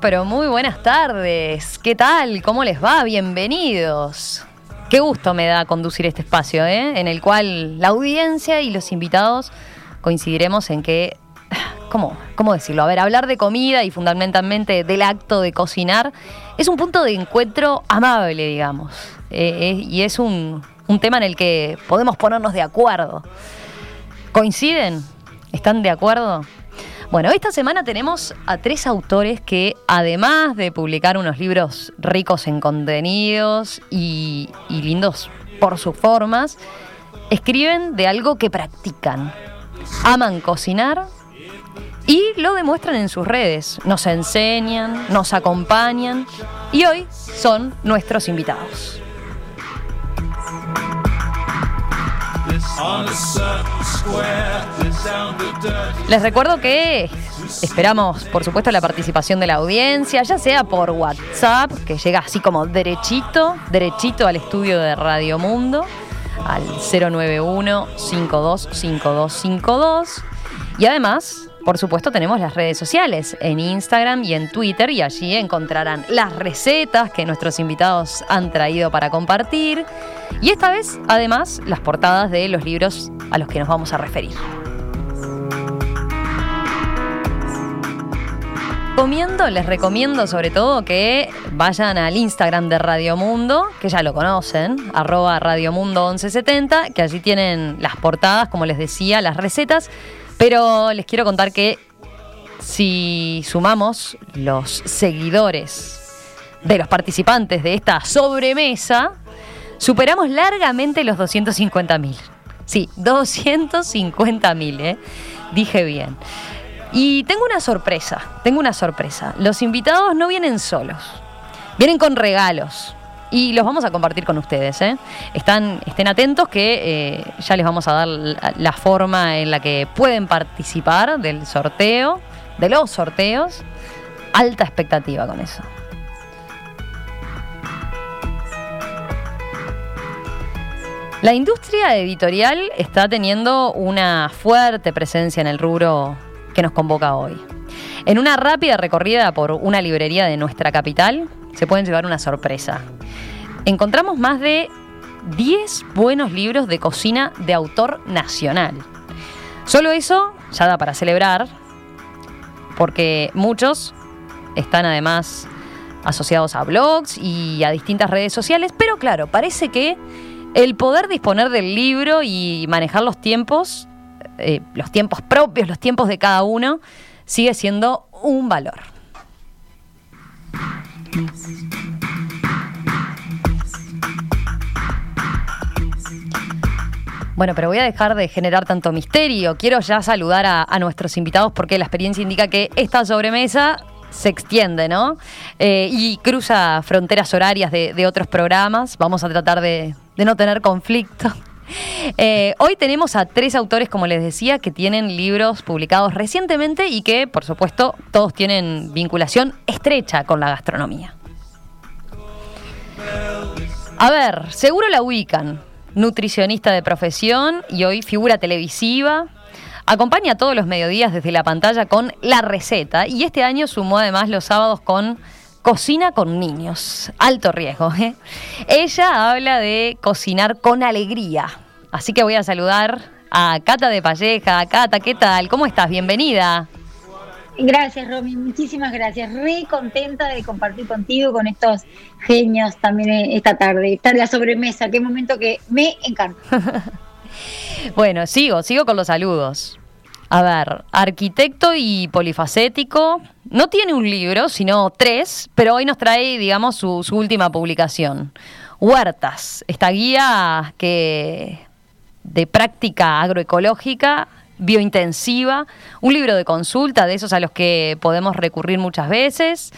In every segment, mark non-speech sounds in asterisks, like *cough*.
pero muy buenas tardes. ¿Qué tal? ¿Cómo les va? Bienvenidos. Qué gusto me da conducir este espacio, ¿eh? en el cual la audiencia y los invitados coincidiremos en que, *sighs* ¿cómo, ¿cómo decirlo? A ver, hablar de comida y fundamentalmente del acto de cocinar es un punto de encuentro amable, digamos. Eh, eh, y es un, un tema en el que podemos ponernos de acuerdo. ¿Coinciden? ¿Están de acuerdo? Bueno, esta semana tenemos a tres autores que, además de publicar unos libros ricos en contenidos y, lindos por sus formas, escriben de algo que practican. Aman cocinar y lo demuestran en sus redes. Nos enseñan, nos acompañan y hoy son nuestros invitados. Les recuerdo que esperamos, por supuesto, la participación de la audiencia, ya sea por WhatsApp, que llega así como derechito, derechito al estudio de Radio Mundo, al 091 525252 y además por supuesto tenemos las redes sociales en Instagram y en Twitter y allí encontrarán las recetas que nuestros invitados han traído para compartir y esta vez además las portadas de los libros a los que nos vamos a referir. Comiendo, les recomiendo sobre todo que vayan al Instagram de Radio Mundo, que ya lo conocen, arroba Radiomundo 1170, que allí tienen las portadas, como les decía, las recetas pero les quiero contar que si sumamos los seguidores de los participantes de esta sobremesa, superamos largamente los 250 mil. Sí, 250 mil, ¿eh? Dije bien. Y tengo una sorpresa, tengo una sorpresa. Los invitados no vienen solos, vienen con regalos y los vamos a compartir con ustedes. ¿eh? Están, estén atentos que eh, ya les vamos a dar la, forma en la que pueden participar del sorteo, de los sorteos. Alta expectativa con eso. La industria editorial está teniendo una fuerte presencia en el rubro que nos convoca hoy. En una rápida recorrida por una librería de nuestra capital, se pueden llevar una sorpresa. Encontramos más de 10 buenos libros de cocina de autor nacional. Solo eso ya da para celebrar, porque muchos están además asociados a blogs y a distintas redes sociales, pero claro, parece que el poder disponer del libro y manejar los tiempos, eh, los tiempos propios, los tiempos de cada uno, sigue siendo un valor. Bueno, pero voy a dejar de generar tanto misterio. Quiero ya saludar a, nuestros invitados porque la experiencia indica que esta sobremesa se extiende, ¿no? Eh, y cruza fronteras horarias de, otros programas. Vamos a tratar de, no tener conflicto. *laughs* Eh, hoy tenemos a tres autores, como les decía, que tienen libros publicados recientemente y que, por supuesto, todos tienen vinculación estrecha con la gastronomía. A ver, seguro la ubican nutricionista de profesión y hoy figura televisiva. Acompaña todos los mediodías desde la pantalla con La Receta y este año sumó además los sábados con Cocina con niños. Alto riesgo. ¿eh? Ella habla de cocinar con alegría. Así que voy a saludar a Cata de Palleja. Cata, ¿qué tal? ¿Cómo estás? Bienvenida. Gracias, Romy. Muchísimas gracias. Re contenta de compartir contigo, con estos genios también eh, esta tarde. Esta la sobremesa. Qué momento que me encanta. *laughs* bueno, sigo, sigo con los saludos. A ver, arquitecto y polifacético. No tiene un libro, sino tres, pero hoy nos trae, digamos, su, última publicación. Huertas, esta guía que de práctica agroecológica biointensiva, un libro de consulta de esos a los que podemos recurrir muchas veces.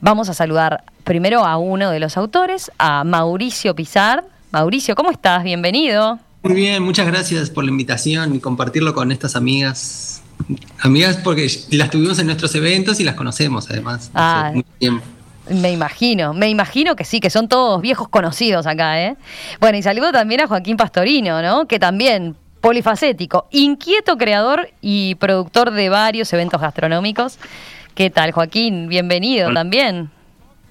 Vamos a saludar primero a uno de los autores, a Mauricio Pizar. Mauricio, ¿cómo estás? Bienvenido. Muy bien, muchas gracias por la invitación y compartirlo con estas amigas. Amigas porque las tuvimos en nuestros eventos y las conocemos además. Ah, Me imagino, me imagino que sí, que son todos viejos conocidos acá, ¿eh? Bueno, y saludo también a Joaquín Pastorino, ¿no? Que también polifacético, inquieto creador y productor de varios eventos gastronómicos ¿Qué tal, Joaquín? Bienvenido también.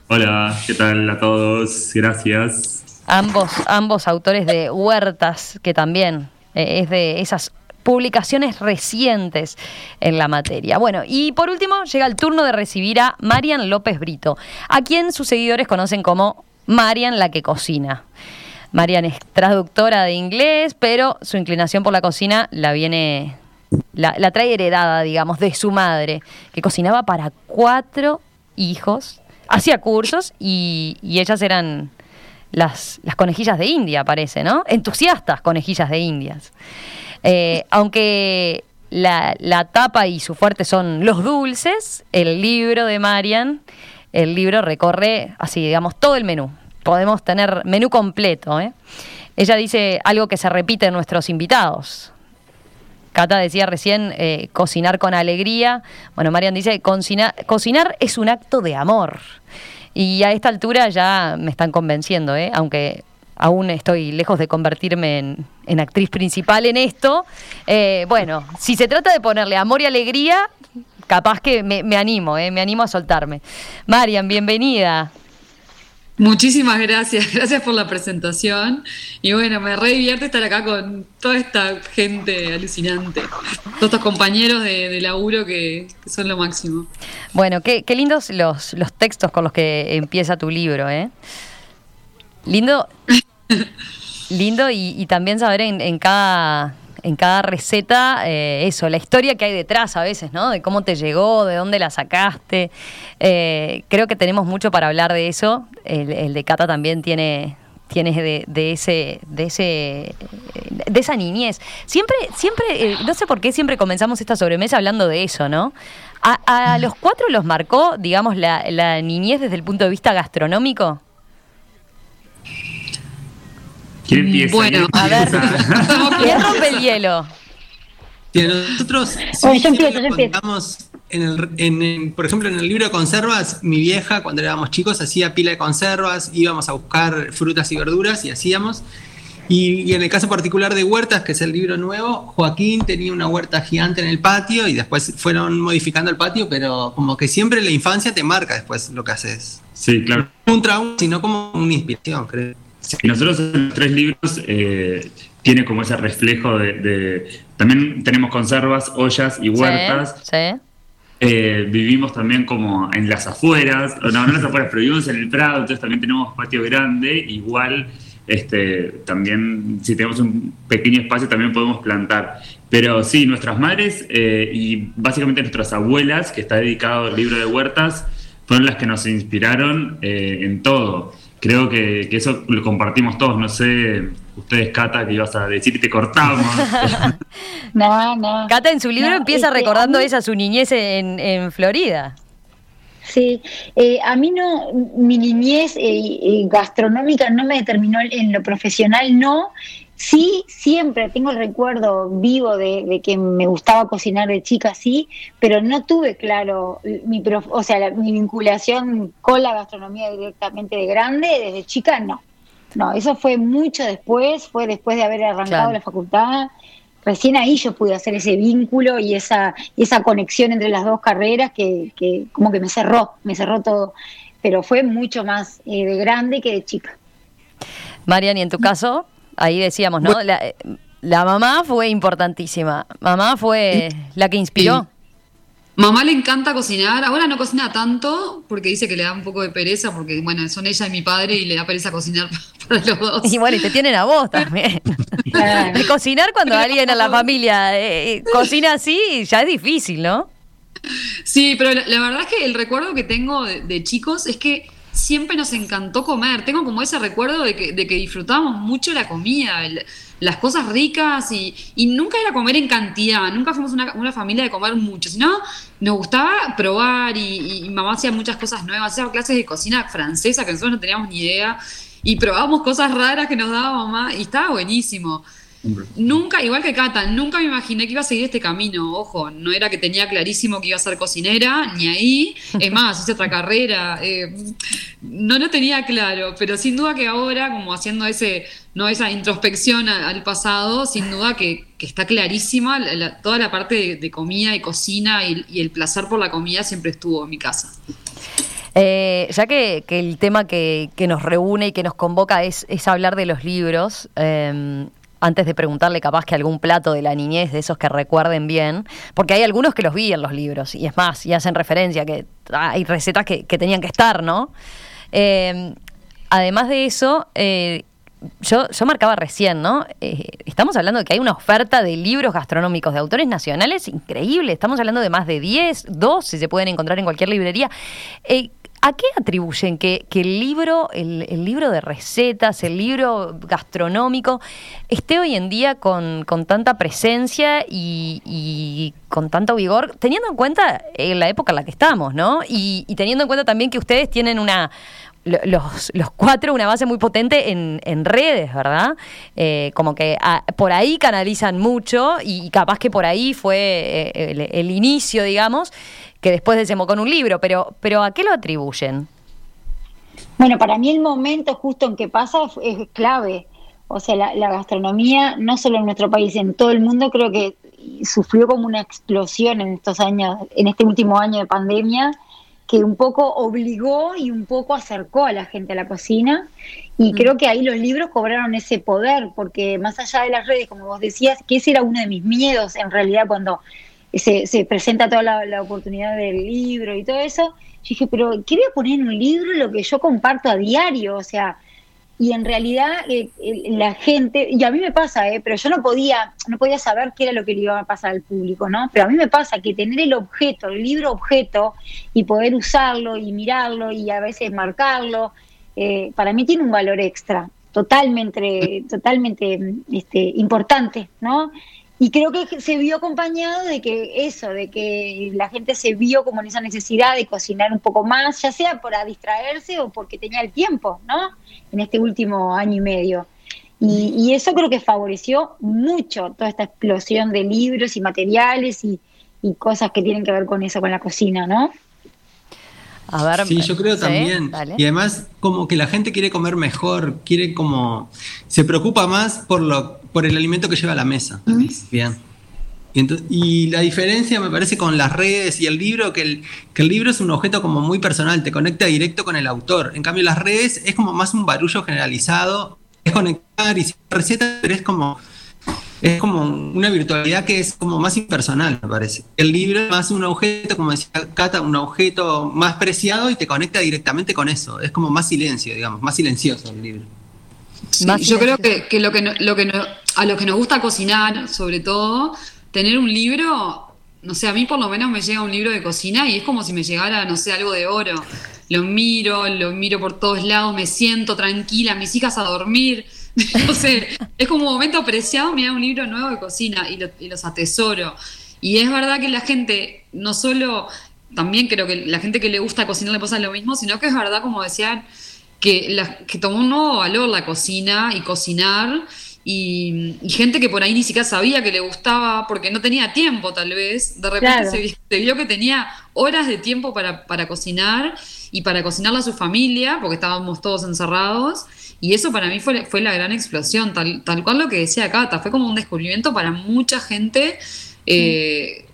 Hola, ¿qué tal a todos? Gracias. Ambos, ambos autores de Huertas, que también eh, es de esas publicaciones recientes en la materia. Bueno, y por último llega el turno de recibir a Marian López Brito, a quien sus seguidores conocen como Marian la que cocina. Marian es traductora de inglés, pero su inclinación por la cocina la viene, la, trae heredada, digamos, de su madre, que cocinaba para cuatro hijos, hacía cursos y, ellas eran las, las, conejillas de India, parece, ¿no? Entusiastas conejillas de Indias. Eh, aunque la, la, tapa y su fuerte son los dulces, el libro de Marian, el libro recorre así, digamos, todo el menú podemos tener menú completo. ¿eh? Ella dice algo que se repite en nuestros invitados. Cata decía recién eh, cocinar con alegría. Bueno, Marian dice cocinar es un acto de amor. Y a esta altura ya me están convenciendo, ¿eh? aunque aún estoy lejos de convertirme en, actriz principal en esto. Eh, bueno, si se trata de ponerle amor y alegría, capaz que me, me animo, me animo a soltarme. Marian, bienvenida. Muchísimas gracias, *laughs* gracias por la presentación. Y bueno, me re divierte estar acá con toda esta gente alucinante, todos estos compañeros de, laburo que, son lo máximo. Bueno, qué, lindos los, los textos con los que empieza tu libro, ¿eh? Lindo, *laughs* lindo y, también saber en cada en cada receta eh, eso, la historia que hay detrás a veces, ¿no? De cómo te llegó, de dónde la sacaste. Eh, creo que tenemos mucho para hablar de eso. El, de Cata también tiene, tiene de, ese, de ese, de esa niñez. Siempre, siempre, eh, no sé por qué siempre comenzamos esta sobremesa hablando de eso, ¿no? A, los cuatro los marcó, digamos, la, la niñez desde el punto de vista gastronómico. Bueno, a ver, *laughs* ¿quién rompe el hielo? nosotros en el, por ejemplo, en el libro de conservas, mi vieja, cuando éramos chicos, hacía pila de conservas, íbamos a buscar frutas y verduras y hacíamos. Y, en el caso particular de huertas, que es el libro nuevo, Joaquín tenía una huerta gigante en el patio y después fueron modificando el patio, pero como que siempre la infancia te marca después lo que haces. Sí, claro. Un trauma, sino como una inspiración, creo. Y nosotros en los tres libros eh, tiene como ese reflejo de, También tenemos conservas, ollas y huertas. Sí, eh, vivimos también como en las afueras, no, no en las afueras, pero vivimos en el Prado, entonces también tenemos patio grande, igual este, también si tenemos un pequeño espacio también podemos plantar. Pero sí, nuestras madres eh, y básicamente nuestras abuelas, que está dedicado al libro de huertas, fueron las que nos inspiraron en todo creo que, eso lo compartimos todos. No sé, ustedes, Cata, que ibas a decir y te cortamos. *laughs* no, no. Cata en su libro empieza recordando esa su niñez en, Florida. Sí, eh, a mí no, mi niñez eh, eh, gastronómica no me determinó en lo profesional, no, Sí, siempre tengo el recuerdo vivo de, que me gustaba cocinar de chica, sí, pero no tuve claro mi, o sea, mi vinculación con la gastronomía directamente de grande, desde chica no. No, eso fue mucho después, fue después de haber arrancado la facultad. Recién ahí yo pude hacer ese vínculo y esa, esa conexión entre las dos carreras que, que como que me cerró, me cerró todo. Pero fue mucho más eh, de grande que de chica. Marian, ¿y en tu caso? Ahí decíamos, ¿no? La, mamá fue importantísima. Mamá fue la que inspiró. Mamá le encanta cocinar. Ahora no cocina tanto porque dice que le da un poco de pereza porque, bueno, son ella y mi padre y le da pereza cocinar *laughs* para los dos. Y bueno, y te tienen a vos también. de cocinar cuando alguien en la familia eh, eh, cocina así ya es difícil, ¿no? Sí, pero la, verdad es que el recuerdo que tengo de chicos es que siempre nos encantó comer. Tengo como ese recuerdo de que, disfrutábamos mucho la comida, las cosas ricas y, nunca era comer en cantidad, nunca fuimos una, familia de comer mucho, sino nos gustaba probar y, mamá hacía muchas cosas nuevas, hacía clases de cocina francesa que nosotros no teníamos ni idea y probábamos cosas raras que nos daba mamá y estaba buenísimo. Nunca, igual que Cata, nunca me imaginé que iba a seguir este camino. Ojo, no era que tenía clarísimo que iba a ser cocinera, ni ahí. Es más, hice otra carrera. eh, no lo tenía claro, pero sin duda que ahora, como haciendo ese, no esa introspección a- al pasado, sin duda que, que está clarísima la- la- toda la parte de, de comida y cocina y, y el placer por la comida siempre estuvo en mi casa. Eh, ya que, que el tema que, que nos reúne y que nos convoca es, es hablar de los libros, eh, antes de preguntarle capaz que algún plato de la niñez, de esos que recuerden bien, porque hay algunos que los vi en los libros, y es más, y hacen referencia que hay recetas que, que tenían que estar, ¿no? Eh, además de eso, eh, yo, yo marcaba recién, ¿no? Eh, estamos hablando de que hay una oferta de libros gastronómicos de autores nacionales increíble. Estamos hablando de más de 10, 12 se pueden encontrar en cualquier librería. Eh, ¿A qué atribuyen que, el libro, el, el libro de recetas, el libro gastronómico, esté hoy en día con, con tanta presencia y, con tanto vigor, teniendo en cuenta eh, la época en la que estamos, ¿no? Y, teniendo en cuenta también que ustedes tienen una, lo- los, los cuatro una base muy potente en, en redes, ¿verdad? Eh, como que ah, por ahí canalizan mucho y capaz que por ahí fue eh, el inicio, digamos, que después desembocó en un libro, pero, pero ¿a qué lo atribuyen? Bueno, para mí el momento justo en que pasa es clave. O sea, la, la gastronomía, no solo en nuestro país, en todo el mundo, creo que sufrió como una explosión en estos años, en este último año de pandemia, que un poco obligó y un poco acercó a la gente a la cocina. Y creo que ahí los libros cobraron ese poder, porque más allá de las redes, como vos decías, que ese era uno de mis miedos en realidad cuando se, se presenta toda la, oportunidad del libro y todo eso, yo dije, pero ¿qué voy a poner en un libro lo que yo comparto a diario? O sea, y en realidad eh, eh, la gente, y a mí me pasa, eh, pero yo no podía, no podía saber qué era lo que le iba a pasar al público, ¿no? Pero a mí me pasa que tener el objeto, el libro objeto, y poder usarlo y mirarlo y a veces marcarlo, eh, para mí tiene un valor extra, totalmente, totalmente este, importante, ¿no? Y creo que se vio acompañado de que eso, de que la gente se vio como en esa necesidad de cocinar un poco más, ya sea para distraerse o porque tenía el tiempo, ¿no? En este último año y medio. Y, y eso creo que favoreció mucho toda esta explosión de libros y materiales y, y cosas que tienen que ver con eso, con la cocina, ¿no? A ver, Sí, yo creo ¿sí? también. Dale. Y además, como que la gente quiere comer mejor, quiere como. Se preocupa más por, lo, por el alimento que lleva a la mesa. Bien. Y, ento- y la diferencia me parece con las redes y el libro, que el, que el libro es un objeto como muy personal, te conecta directo con el autor. En cambio, las redes es como más un barullo generalizado, es conectar y recetas, pero es como, es como una virtualidad que es como más impersonal, me parece. El libro es más un objeto, como decía Cata, un objeto más preciado y te conecta directamente con eso. Es como más silencio, digamos, más silencioso el libro. Sí, yo creo que, que lo que, no- lo que no- a los que nos gusta cocinar, sobre todo, tener un libro, no sé, a mí por lo menos me llega un libro de cocina y es como si me llegara, no sé, algo de oro. Lo miro, lo miro por todos lados, me siento tranquila, mis hijas a dormir. *laughs* No sé, es como un momento preciado mirar un libro nuevo de cocina y, lo- y los atesoro. Y es verdad que la gente, no solo, también creo que la gente que le gusta cocinar le pasa lo mismo, sino que es verdad, como decían, que, la- que tomó un nuevo valor la cocina y cocinar. Y, y gente que por ahí ni siquiera sabía que le gustaba porque no tenía tiempo tal vez, de repente Claro. se, vi- se vio que tenía horas de tiempo para, para cocinar y para cocinarle a su familia porque estábamos todos encerrados y eso para mí fue, fue la gran explosión, tal, tal cual lo que decía Cata, fue como un descubrimiento para mucha gente eh,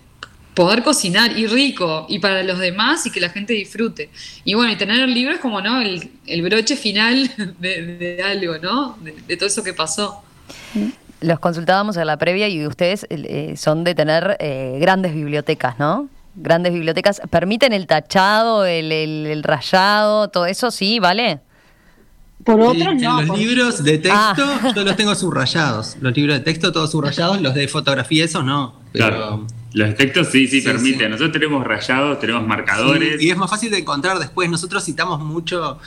poder cocinar y rico y para los demás y que la gente disfrute. Y bueno, y tener el libro es como, ¿no? El, el broche final *laughs* de, de algo, ¿no? De, de todo eso que pasó. Los consultábamos en la previa y ustedes eh, son de tener eh, grandes bibliotecas, ¿no? Grandes bibliotecas. ¿Permiten el tachado, el, el- el rayado, todo eso? Sí, ¿vale? Por Sí, otros en no. los por- libros de texto Ah. yo los tengo subrayados. Los libros de texto todos subrayados, los de fotografía esos no. Pero, Claro. Los textos sí, sí, Sí, permiten. sí. Nosotros tenemos rayados, tenemos marcadores. Sí, y es más fácil de encontrar después. Nosotros citamos mucho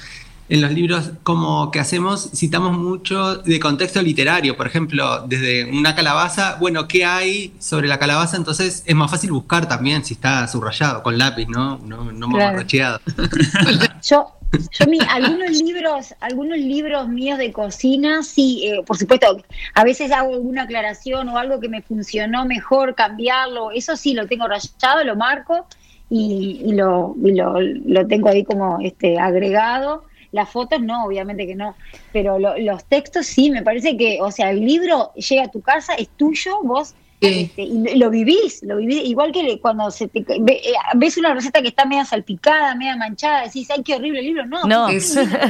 en los libros como que hacemos, citamos mucho de contexto literario. Por ejemplo, desde una calabaza, bueno, ¿qué hay sobre la calabaza? Entonces es más fácil buscar también si está subrayado con lápiz, ¿no? No, no Claro. mamarracheado. *laughs* *laughs* Yo, Yo mi, algunos libros, algunos libros míos de cocina, sí, eh, por supuesto, a veces hago alguna aclaración o algo que me funcionó mejor, cambiarlo, eso sí lo tengo rayado, lo marco y, y lo, y lo, lo tengo ahí como este agregado. Las fotos no, obviamente que no, pero lo- los textos sí, me parece que, o sea, el libro llega a tu casa, es tuyo, vos. Este, y lo vivís, lo vivís, igual que cuando se te, ve- eh, ves una receta que está media salpicada, media manchada, decís, ay, qué horrible el libro, no,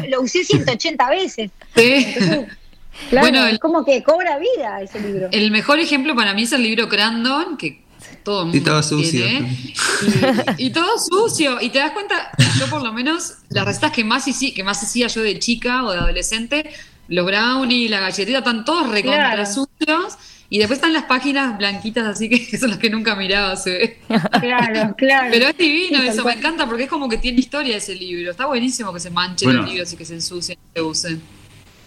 lo usé 180 veces. Sí. Entonces, *laughs* claro, Bueno, el- es como que cobra vida ese libro. El mejor ejemplo para mí es el libro Crandon, que todo el mundo Y todo sucio. tiene. Y, y todo sucio. Y te das cuenta, yo por lo menos, las recetas que más, hici- que más hacía yo de chica o de adolescente, los brownies, la galletita, están todos recontra Claro. sucios. Y después están las páginas blanquitas así que *laughs* son las que nunca miraba, ve. Claro, claro. Pero es divino Sí, eso, me encanta porque es como que tiene historia ese libro. Está buenísimo que se manchen Bueno. los libros y que se ensucien y se usen.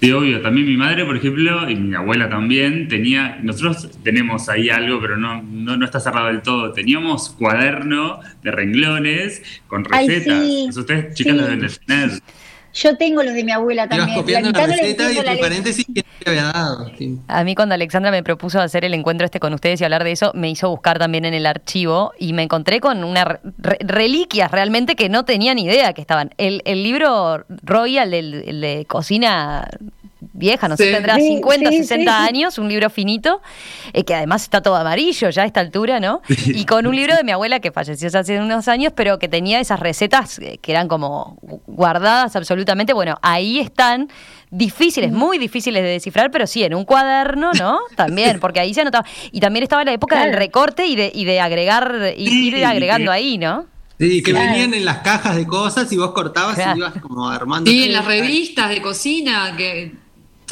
Sí, obvio. También mi madre, por ejemplo, y mi abuela también, tenía. Nosotros tenemos ahí algo, pero no, no, no está cerrado del todo. Teníamos cuaderno de renglones con Ay, recetas. sí, Eso ustedes, chicas, sí. lo deben de tener. Yo tengo los de mi abuela Ibas también. copiando la le receta y la entre paréntesis quién había dado. A mí cuando Alexandra me propuso hacer el encuentro este con ustedes y hablar de eso, me hizo buscar también en el archivo y me encontré con unas re- reliquias realmente que no tenía ni idea que estaban. El, el libro Royal, de cocina vieja, no sé, tendrá Sí, 50, sí, 60 sí. años, un libro finito, eh, que además está todo amarillo ya a esta altura, ¿no? Y con un libro de mi abuela que falleció hace unos años, pero que tenía esas recetas eh, que eran como guardadas absolutamente. Bueno, ahí están difíciles, muy difíciles de descifrar, pero sí, en un cuaderno, ¿no? *laughs* También, porque ahí se anotaba. Y también estaba la época del recorte y de, y de agregar, y Sí, ir agregando que- ahí, ¿no? Sí, que Claro. venían en las cajas de cosas y vos cortabas Claro. y ibas como armando. Sí, en las revistas de cocina, que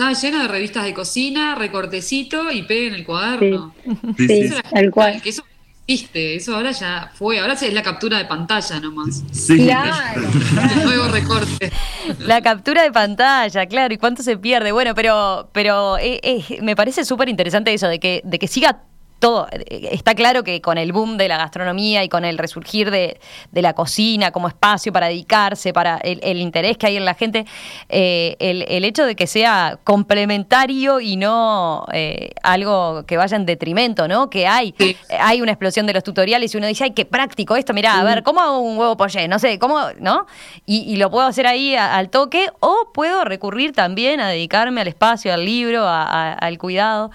estaba lleno de revistas de cocina, recortecito y pegue en el cuaderno. Sí, Sí, tal cual. Que eso no existe, eso ahora ya fue, ahora es la captura de pantalla nomás. Sí. Claro, *laughs* El nuevo recorte. La captura de pantalla, claro, y cuánto se pierde. Bueno, pero, pero eh, eh, me parece súper interesante eso de que, de que siga todo. Eh, Está claro que con el boom de la gastronomía y con el resurgir de, de la cocina como espacio para dedicarse, para el, el interés que hay en la gente, eh, el, el hecho de que sea complementario y no eh, algo que vaya en detrimento, ¿no? Que hay, Sí. hay una explosión de los tutoriales y uno dice, ay, qué práctico esto, mirá, a ver, ¿cómo hago un huevo poché? No sé, ¿cómo, no? Y, y lo puedo hacer ahí a- al toque o puedo recurrir también a dedicarme al espacio, al libro, a- a- al cuidado.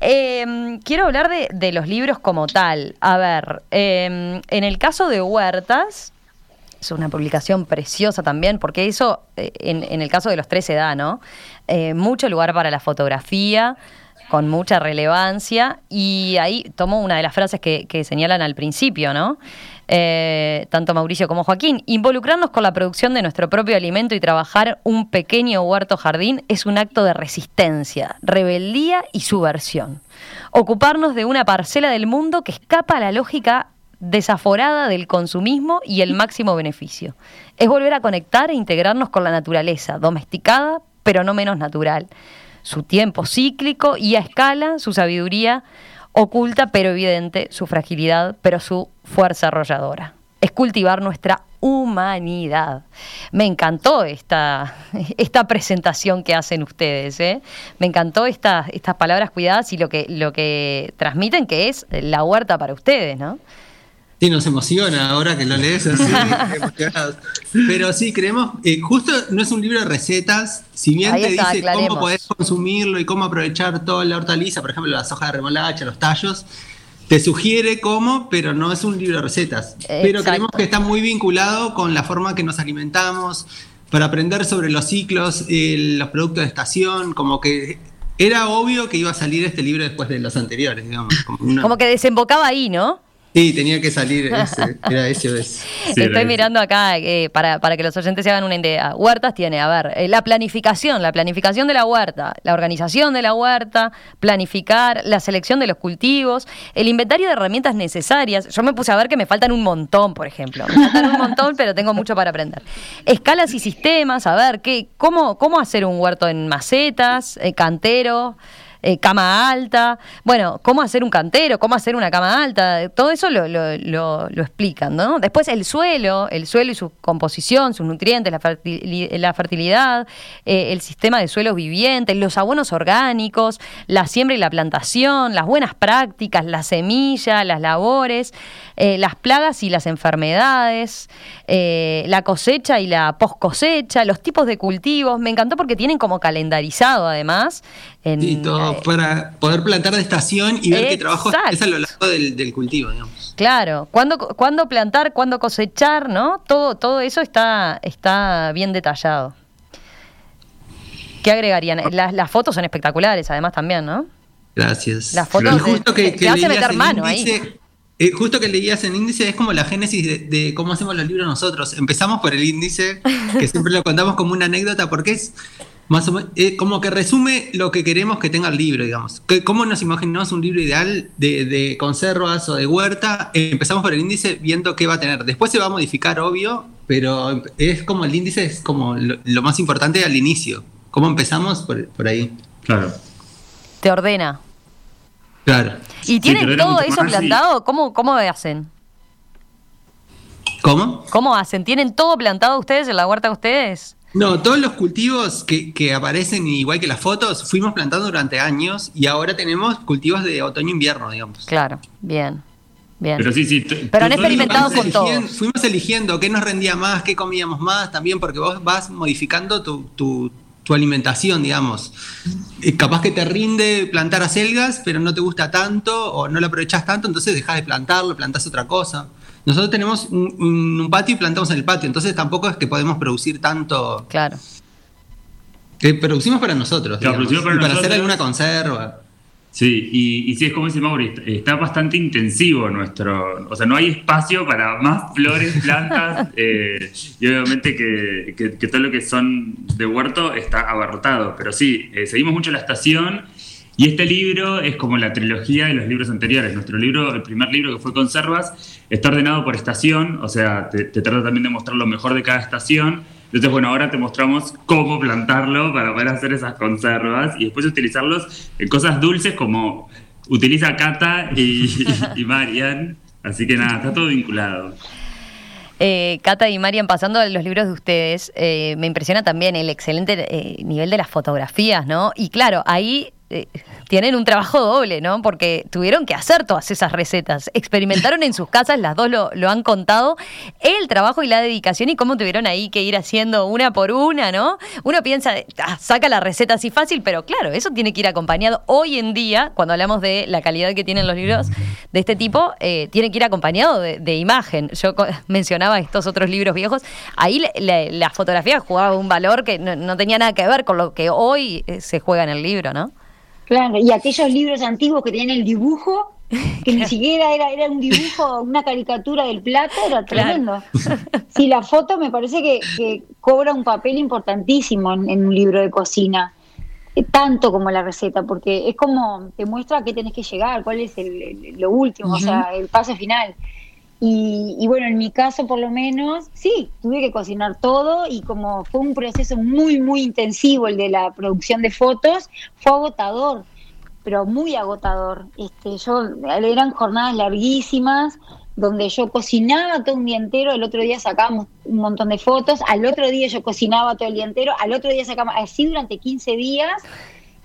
Eh, quiero hablar de, de los libros como tal. A ver, eh, en el caso de Huertas, es una publicación preciosa también, porque eso, eh, en, en el caso de los tres da, ¿no? Eh, mucho lugar para la fotografía, con mucha relevancia, y ahí tomo una de las frases que, que señalan al principio, ¿no? Eh, tanto Mauricio como Joaquín, involucrarnos con la producción de nuestro propio alimento y trabajar un pequeño huerto jardín es un acto de resistencia, rebeldía y subversión. Ocuparnos de una parcela del mundo que escapa a la lógica desaforada del consumismo y el máximo beneficio. Es volver a conectar e integrarnos con la naturaleza, domesticada, pero no menos natural. Su tiempo cíclico y a escala, su sabiduría oculta pero evidente, su fragilidad, pero su fuerza arrolladora. Es cultivar nuestra humanidad. Me encantó esta, *laughs* esta presentación que hacen ustedes. ¿eh? Me encantó esta- estas palabras cuidadas y lo que, lo que transmiten, que es la huerta para ustedes, ¿no? Sí, nos emociona ahora que lo lees así, *laughs* emocionados. Pero sí, creemos, eh, justo no es un libro de recetas, si bien Ahí te está, dice aclaremos. cómo podés consumirlo y cómo aprovechar toda la hortaliza, por ejemplo, las hojas de remolacha, los tallos, te sugiere cómo, pero no es un libro de recetas. Pero creemos que está muy vinculado con la forma que nos alimentamos, para aprender sobre los ciclos, eh, los productos de estación, como que era obvio que iba a salir este libro después de los anteriores, digamos. Como una- Como que desembocaba ahí, ¿no? Sí, tenía que salir ese, era ese o ese. *laughs* Sí, era Estoy mirando acá eh, para, para que los oyentes se hagan una idea. Huertas tiene, a ver, eh, la planificación, la planificación de la huerta, la organización de la huerta, planificar, la selección de los cultivos, el inventario de herramientas necesarias. Yo me puse a ver que me faltan un montón, por ejemplo. Me faltan un montón, pero tengo mucho para aprender. Escalas y sistemas, a ver, ¿qué, cómo, cómo hacer un huerto en macetas, eh, cantero. Eh, cama alta, bueno, cómo hacer un cantero, cómo hacer una cama alta, todo eso lo, lo, lo, lo explican, ¿no? Después el suelo, el suelo y su composición, sus nutrientes, la, la fertilidad, eh, el sistema de suelos vivientes, los abonos orgánicos, la siembra y la plantación, las buenas prácticas, la semilla, las labores, eh, las plagas y las enfermedades, eh, la cosecha y la post cosecha, los tipos de cultivos. Me encantó porque tienen como calendarizado además. En, Y todo eh, para poder plantar de estación y ver qué trabajo es a lo largo del, del cultivo, digamos. Claro, cuándo, cuándo plantar, cuándo cosechar, ¿no? Todo, todo eso está, está bien detallado. ¿Qué agregarían? Las, las fotos son espectaculares, además también, ¿no? Gracias. Las fotos de- justo que, te hace leías meter mano ahí. eh, justo que leías en índice es como la génesis de, de cómo hacemos los libros nosotros. Empezamos por el índice, que siempre lo contamos como una anécdota, porque es más o menos, eh, como que resume lo que queremos que tenga el libro, digamos. Que- ¿Cómo nos imaginamos un libro ideal de, de conservas o de huerta? Eh, empezamos por el índice viendo qué va a tener. Después se va a modificar, obvio, pero es como el índice es como lo, lo más importante al inicio. ¿Cómo empezamos? Por, por ahí. Claro. Te ordena. Claro. ¿Y tienen todo eso y- plantado? ¿Cómo, ¿Cómo hacen? ¿Cómo? ¿Cómo hacen? ¿Tienen todo plantado ustedes en la huerta de ustedes? No, todos los cultivos que, que aparecen, igual que las fotos, fuimos plantando durante años y ahora tenemos cultivos de otoño-invierno, digamos. Claro, bien, bien. Pero sí, sí. Pero han experimentado con todo. Fuimos eligiendo qué nos rendía más, qué comíamos más, también porque vos vas modificando tu, tu- tu alimentación, digamos. Eh, capaz que te rinde plantar acelgas, pero no te gusta tanto o no lo aprovechás tanto, entonces dejás de plantarlo, plantás otra cosa. Nosotros tenemos un, patio y plantamos en el patio, entonces tampoco es que podemos producir tanto Claro. Que producimos para nosotros, Claro, digamos, producimos para y para nosotros. hacer alguna conserva. Sí, y, y sí, es como dice Mauri, está- está bastante intensivo nuestro. O sea, no hay espacio para más flores, *laughs* plantas, eh, y obviamente que, que- que todo lo que son de huerto está abarrotado. Pero sí, eh, seguimos mucho la estación. Y este libro es como la trilogía de los libros anteriores. Nuestro libro, el primer libro que fue Conservas, está ordenado por estación, o sea, te, te trata también de mostrar lo mejor de cada estación. Entonces, bueno, ahora te mostramos cómo plantarlo para poder hacer esas conservas y después utilizarlos en cosas dulces como utiliza Cata y, *laughs* y Marian. Así que nada, está todo vinculado. Eh, Cata y Marian, pasando a los libros de ustedes, eh, me impresiona también el excelente eh, nivel de las fotografías, ¿no? Y claro, ahí eh, tienen un trabajo doble, ¿no? Porque tuvieron que hacer todas esas recetas, experimentaron en sus casas, las dos lo, han contado, el trabajo y la dedicación y cómo tuvieron ahí que ir haciendo una por una, ¿no? Uno piensa, ah, saca la receta así fácil, pero claro, eso tiene que ir acompañado hoy en día, cuando hablamos de la calidad que tienen los libros de este tipo, eh, tiene que ir acompañado de, imagen. Yo mencionaba estos otros libros viejos, ahí la, la- la fotografía jugaba un valor que no, no tenía nada que ver con lo que hoy eh, se juega en el libro, ¿no? Claro, y aquellos libros antiguos que tenían el dibujo, que ni *laughs* siquiera era, era un dibujo, una caricatura del plato, era Claro. tremendo. Sí, la foto me parece que, que cobra un papel importantísimo en, en un libro de cocina, eh, tanto como la receta, porque es como te muestra a qué tenés que llegar, cuál es el- el- lo último, o sea, el paso final. Y, bueno, en mi caso por lo menos, sí, tuve que cocinar todo y como fue un proceso muy, muy intensivo el de la producción de fotos, fue agotador, pero muy agotador. Este, yo eran jornadas larguísimas donde yo cocinaba todo un día entero, el otro día sacábamos un montón de fotos, al otro día yo cocinaba todo el día entero, al otro día sacábamos, así durante 15 días,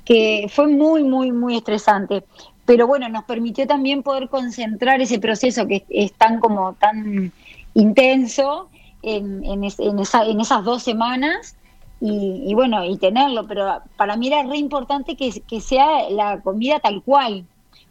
que fue muy, muy, muy estresante. Pero bueno, nos permitió también poder concentrar ese proceso que es, es tan como tan intenso en, en, es- en esa- en esas dos semanas y, y bueno, y tenerlo, pero para mí era re importante que, que sea la comida tal cual.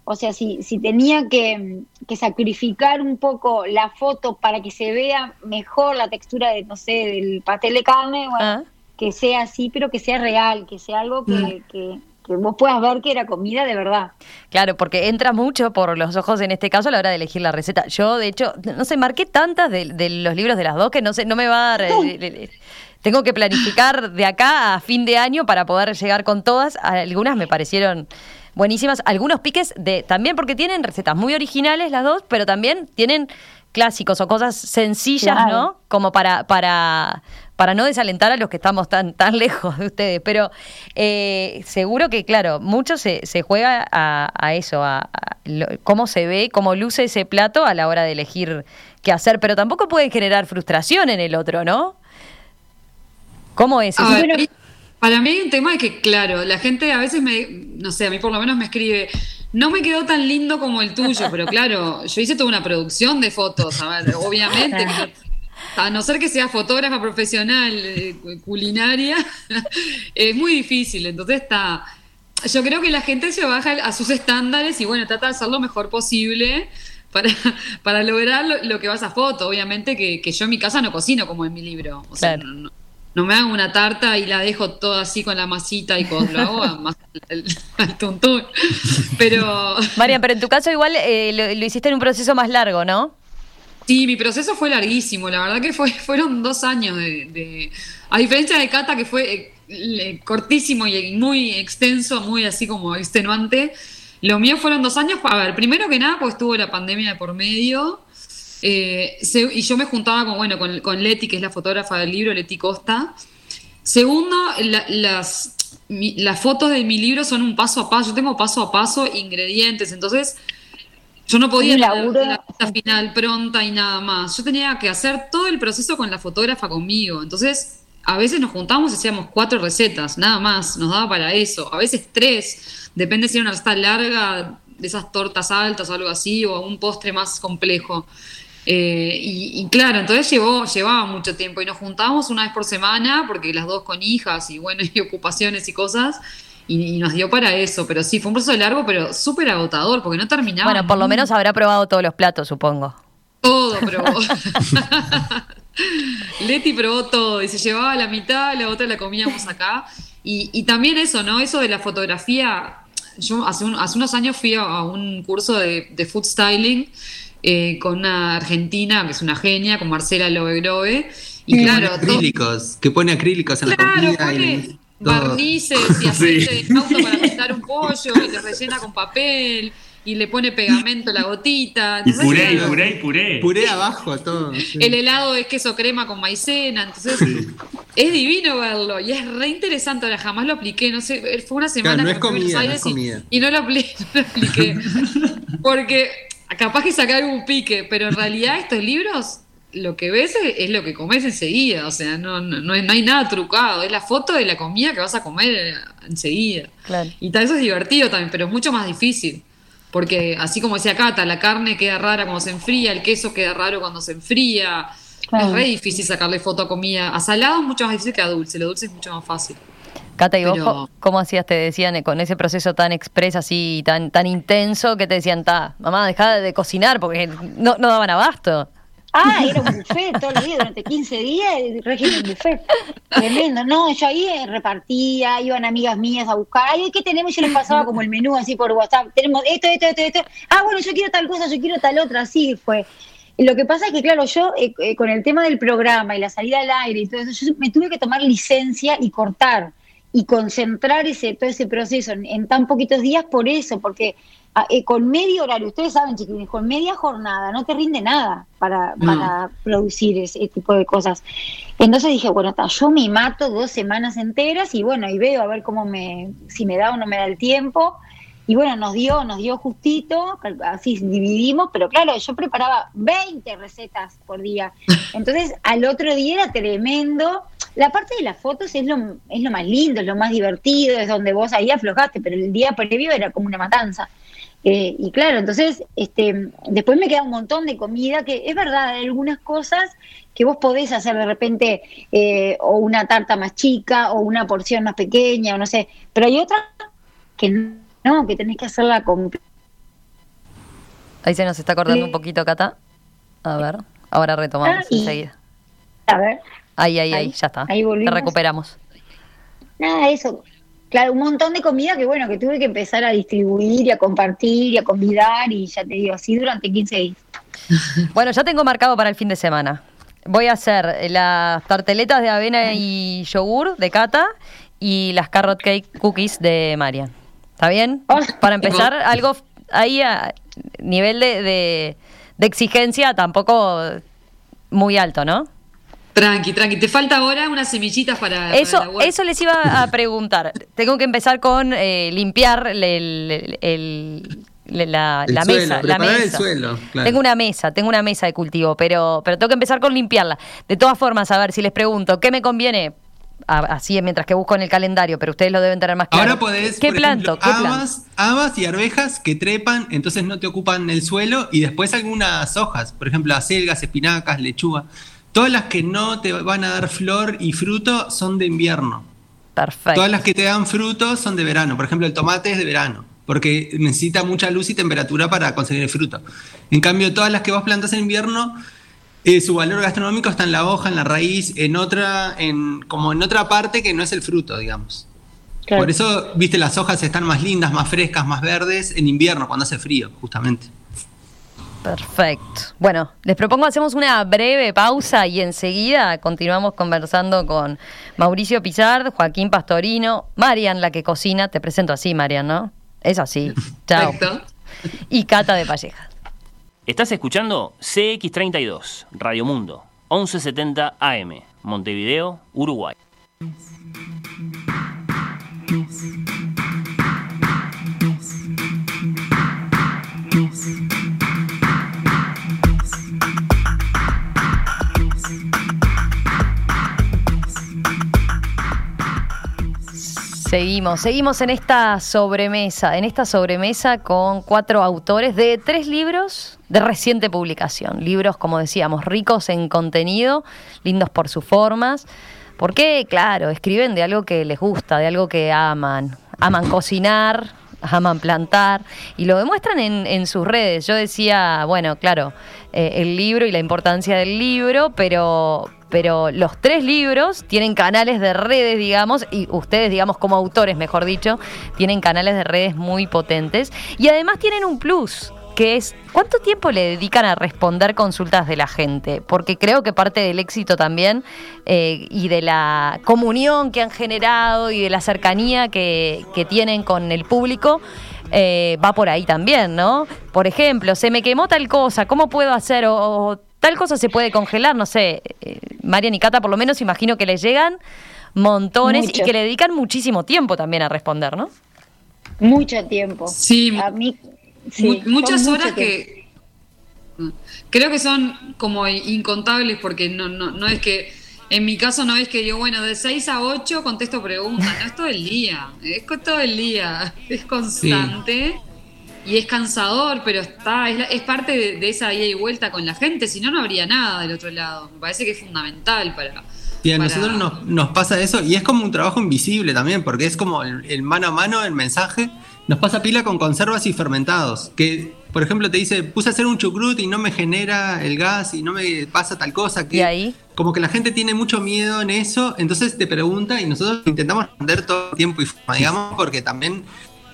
O sea, si, si tenía que, que sacrificar un poco la foto para que se vea mejor la textura de, no sé, del pastel de carne, bueno, Ah. que sea así, pero que sea real, que sea algo que, que, que vos puedas ver que era comida de verdad. Claro, porque entra mucho por los ojos en este caso a la hora de elegir la receta. Yo, de hecho, no sé, marqué tantas de, de los libros de las dos que no sé, no me va a dar. tengo que planificar de acá a fin de año para poder llegar con todas. Algunas me parecieron buenísimas. Algunos piques de también porque tienen recetas muy originales las dos, pero también tienen clásicos o cosas sencillas, Claro. ¿no? Como para, para, para no desalentar a los que estamos tan, tan *laughs* lejos de ustedes, pero eh, seguro que, claro, mucho se, se juega a, eso, a, cómo se ve, cómo luce ese plato a la hora de elegir qué hacer, pero tampoco puede generar frustración en el otro, ¿no? ¿Cómo es? eso? para mí hay un tema de que, claro, la gente a veces me, no sé, a mí por lo menos me escribe, no me quedó tan lindo como el tuyo, pero claro, yo hice toda una producción de fotos, a ver, obviamente. *laughs* *laughs* A no ser que sea fotógrafa profesional eh, culinaria, *laughs* es muy difícil. Entonces está. Yo creo que la gente se baja a sus estándares y bueno, trata de hacer lo mejor posible para, *laughs* para lograr lo, que vas a foto. Obviamente que, yo en mi casa no cocino como en mi libro. O sea, no, me hago una tarta y la dejo toda así con la masita y con lo hago más el, tuntún. Pero. Marian, pero en tu caso igual eh, lo hiciste en un proceso más largo, ¿no? Sí, mi proceso fue larguísimo, la verdad que fue, *laughs* fueron dos años de, A diferencia de Cata, que fue eh, cortísimo y muy extenso, muy así como extenuante, lo mío fueron dos años. A ver, primero que nada, pues tuvo la pandemia de por medio. Eh, y yo me juntaba con, bueno, con, Leti, que es la fotógrafa del libro, Leti Costa. Segundo, las, las fotos de mi libro son un paso a paso. Yo tengo paso a paso ingredientes. Entonces, yo no podía tener la vista final pronta y nada más. Yo tenía que hacer todo el proceso con la fotógrafa conmigo. Entonces, a veces nos juntamos y hacíamos cuatro recetas, nada más. Nos daba para eso. A veces tres. Depende si era una receta larga, de esas tortas altas o algo así, o un postre más complejo. Eh, y, claro, entonces llevó, llevaba mucho tiempo y nos juntábamos una vez por semana, porque las dos con hijas y bueno, *laughs* y ocupaciones y cosas, y, nos dio para eso. Pero sí, fue un proceso largo, pero súper agotador, porque no terminaba. Bueno, por lo menos habrá probado todos los platos, supongo. Todo probó. *laughs* *laughs* Leti probó todo y se llevaba la mitad, la otra la comíamos acá. Y, también eso, ¿no? Eso de la fotografía. Yo hace, unos años fui a, un curso de, food styling eh, con una argentina que es una genia, con Marcela Lovegrove. Y claro. Acrílicos, que pone acrílicos en la comida. y barnices y *laughs* aceite de auto para pintar un pollo y le rellena con papel y le pone pegamento la gotita. y puré, y puré, y puré. Puré abajo, todo. El helado es queso crema con maicena, entonces es divino verlo y es re interesante. Ahora jamás lo apliqué, no sé, fue una semana no es comida, no es comida. Y, no lo *laughs* apliqué, *laughs* porque capaz que sacar un pique, pero en realidad estos libros lo que ves es, lo que comes enseguida, o sea, no, no, no, hay nada trucado, es la foto de la comida que vas a comer enseguida. Y tal, eso es divertido también, pero es mucho más difícil. Porque así como decía Cata, la carne queda rara cuando se enfría, el queso queda raro cuando se enfría. Es re difícil sacarle foto a comida. A salado es mucho más difícil que a dulce, lo dulce es mucho más fácil. Cata, ¿y vos cómo hacías? Te decían con ese proceso tan expreso, así, tan, tan intenso, que te decían, ta, mamá, dejá de cocinar porque no, no daban abasto. Ah, era un buffet todos los días, durante 15 días, régimen buffet. Tremendo. No, yo ahí eh, repartía, iban amigas mías a buscar, ay, ¿qué tenemos? Yo les pasaba como el menú así por WhatsApp. Tenemos esto, esto, esto, esto. Ah, bueno, yo quiero tal cosa, yo quiero tal otra, así fue. Lo que pasa es que, claro, yo eh, eh, con el tema del programa y la salida al aire y todo eso, yo me tuve que tomar licencia y cortar y concentrar ese, todo ese proceso en tan poquitos días por eso, porque Ah, eh, con medio horario, ustedes saben, chiquilines, con media jornada no te rinde nada para, para producir ese tipo de cosas. Entonces dije, bueno, yo me mato dos semanas enteras y bueno, y veo a ver cómo me, si me da o no me da el tiempo. Y bueno, nos dio, nos dio justito, así dividimos, pero claro, yo preparaba 20 recetas por día. *laughs* Entonces, al otro día era tremendo. La parte de las fotos es lo, es lo más lindo, es lo más divertido, es donde vos ahí aflojaste, pero el día previo era como una matanza. Eh, y claro, entonces, este, después me queda un montón de comida que es verdad, hay algunas cosas que vos podés hacer de repente, eh, o una tarta más chica, o una porción más pequeña, o no sé, pero hay otras que no, que tenés que hacerla con... Ahí se nos está acordando un poquito, Cata. A ver, ahora retomamos ah, enseguida. A ver. Ahí, ahí, ahí, ya está. Ahí volvimos. Te recuperamos. Nada, eso. Claro, un montón de comida que bueno, que tuve que empezar a distribuir y a compartir y a convidar y ya te digo, así durante 15 días. *laughs* Bueno, ya tengo marcado para el fin de semana. Voy a hacer las tarteletas de avena y yogur de Cata y las carrot cake cookies de Marian. ¿Está bien? Oh. Para empezar, algo ahí a nivel de, de exigencia tampoco muy alto, ¿no? Tranqui, tranqui. Te falta ahora unas semillitas para. Eso, para la eso les iba a preguntar. Tengo que empezar con eh, limpiar el, el- el- la, El la suelo, mesa. La preparar el mesa. suelo, claro. Tengo una mesa, tengo una mesa de cultivo, pero, pero tengo que empezar con limpiarla. De todas formas, a ver, si les pregunto, ¿qué me conviene? A- así mientras que busco en el calendario, pero ustedes lo deben tener más claro. Ahora podés, ¿Qué por planto? ejemplo, ¿Qué planto? habas, habas y arvejas que trepan, entonces no te ocupan el suelo, y después algunas hojas, por ejemplo, acelgas, espinacas, lechuga. Todas las que no te van a dar flor y fruto son de invierno. Perfecto. Todas las que te dan fruto son de verano. Por ejemplo, el tomate es de verano, porque necesita mucha luz y temperatura para conseguir el fruto. En cambio, todas las que vos plantas en invierno, eh, su valor gastronómico está en la hoja, en la raíz, en otra, en, como en otra parte que no es el fruto, digamos. Claro. Por eso, viste, las hojas están más lindas, más frescas, más verdes en invierno, cuando hace frío, justamente. Perfecto. Bueno, les propongo hacemos una breve pausa y enseguida continuamos conversando con Mauricio Pizard, Joaquín Pastorino, Marian, la que cocina. Te presento así, Marian, ¿no? Es así. *laughs* Chao. Perfecto. Y Cata de Palleja. Estás escuchando CX32, Radio Mundo, 1170 AM, Montevideo, Uruguay. Seguimos, seguimos en esta sobremesa, en esta sobremesa con cuatro autores de tres libros de reciente publicación. Libros, como decíamos, ricos en contenido, lindos por sus formas, porque, claro, escriben de algo que les gusta, de algo que aman. Aman cocinar, aman plantar y lo demuestran en, sus redes. Yo decía, bueno, claro, eh, el libro y la importancia del libro, pero, pero los tres libros tienen canales de redes, digamos, y ustedes, digamos, como autores, mejor dicho, tienen canales de redes muy potentes y además tienen un plus. Que es, ¿cuánto tiempo le dedican a responder consultas de la gente? Porque creo que parte del éxito también eh, y de la comunión que han generado y de la cercanía que, tienen con el público eh, va por ahí también, ¿no? Por ejemplo, se me quemó tal cosa, ¿cómo puedo hacer? O tal cosa se puede congelar, no sé. eh, Marian y Cata, por lo menos, imagino que les llegan montones y que le dedican muchísimo tiempo también a responder, ¿no? Mucho tiempo. Sí, A mí, sí, Mu- muchas mucho horas tiempo. que creo que son como incontables porque no, no, no es que en mi caso no es que digo, bueno, de 6 a 8 contesto preguntas, no es todo el día, es todo el día, es constante y es cansador, pero está es, la- es parte de, de esa ida y vuelta con la gente, si no, no habría nada del otro lado. Me parece que es fundamental para... Y a para- nosotros nos, nos pasa eso, y es como un trabajo invisible también, porque es como el, el mano a mano, el mensaje. Nos pasa pila con conservas y fermentados, que por ejemplo te dice, puse a hacer un chucrut y no me genera el gas y no me pasa tal cosa. Que ¿Y ahí? Como que la gente tiene mucho miedo en eso, entonces te pregunta y nosotros intentamos responder todo el tiempo y forma, digamos, porque también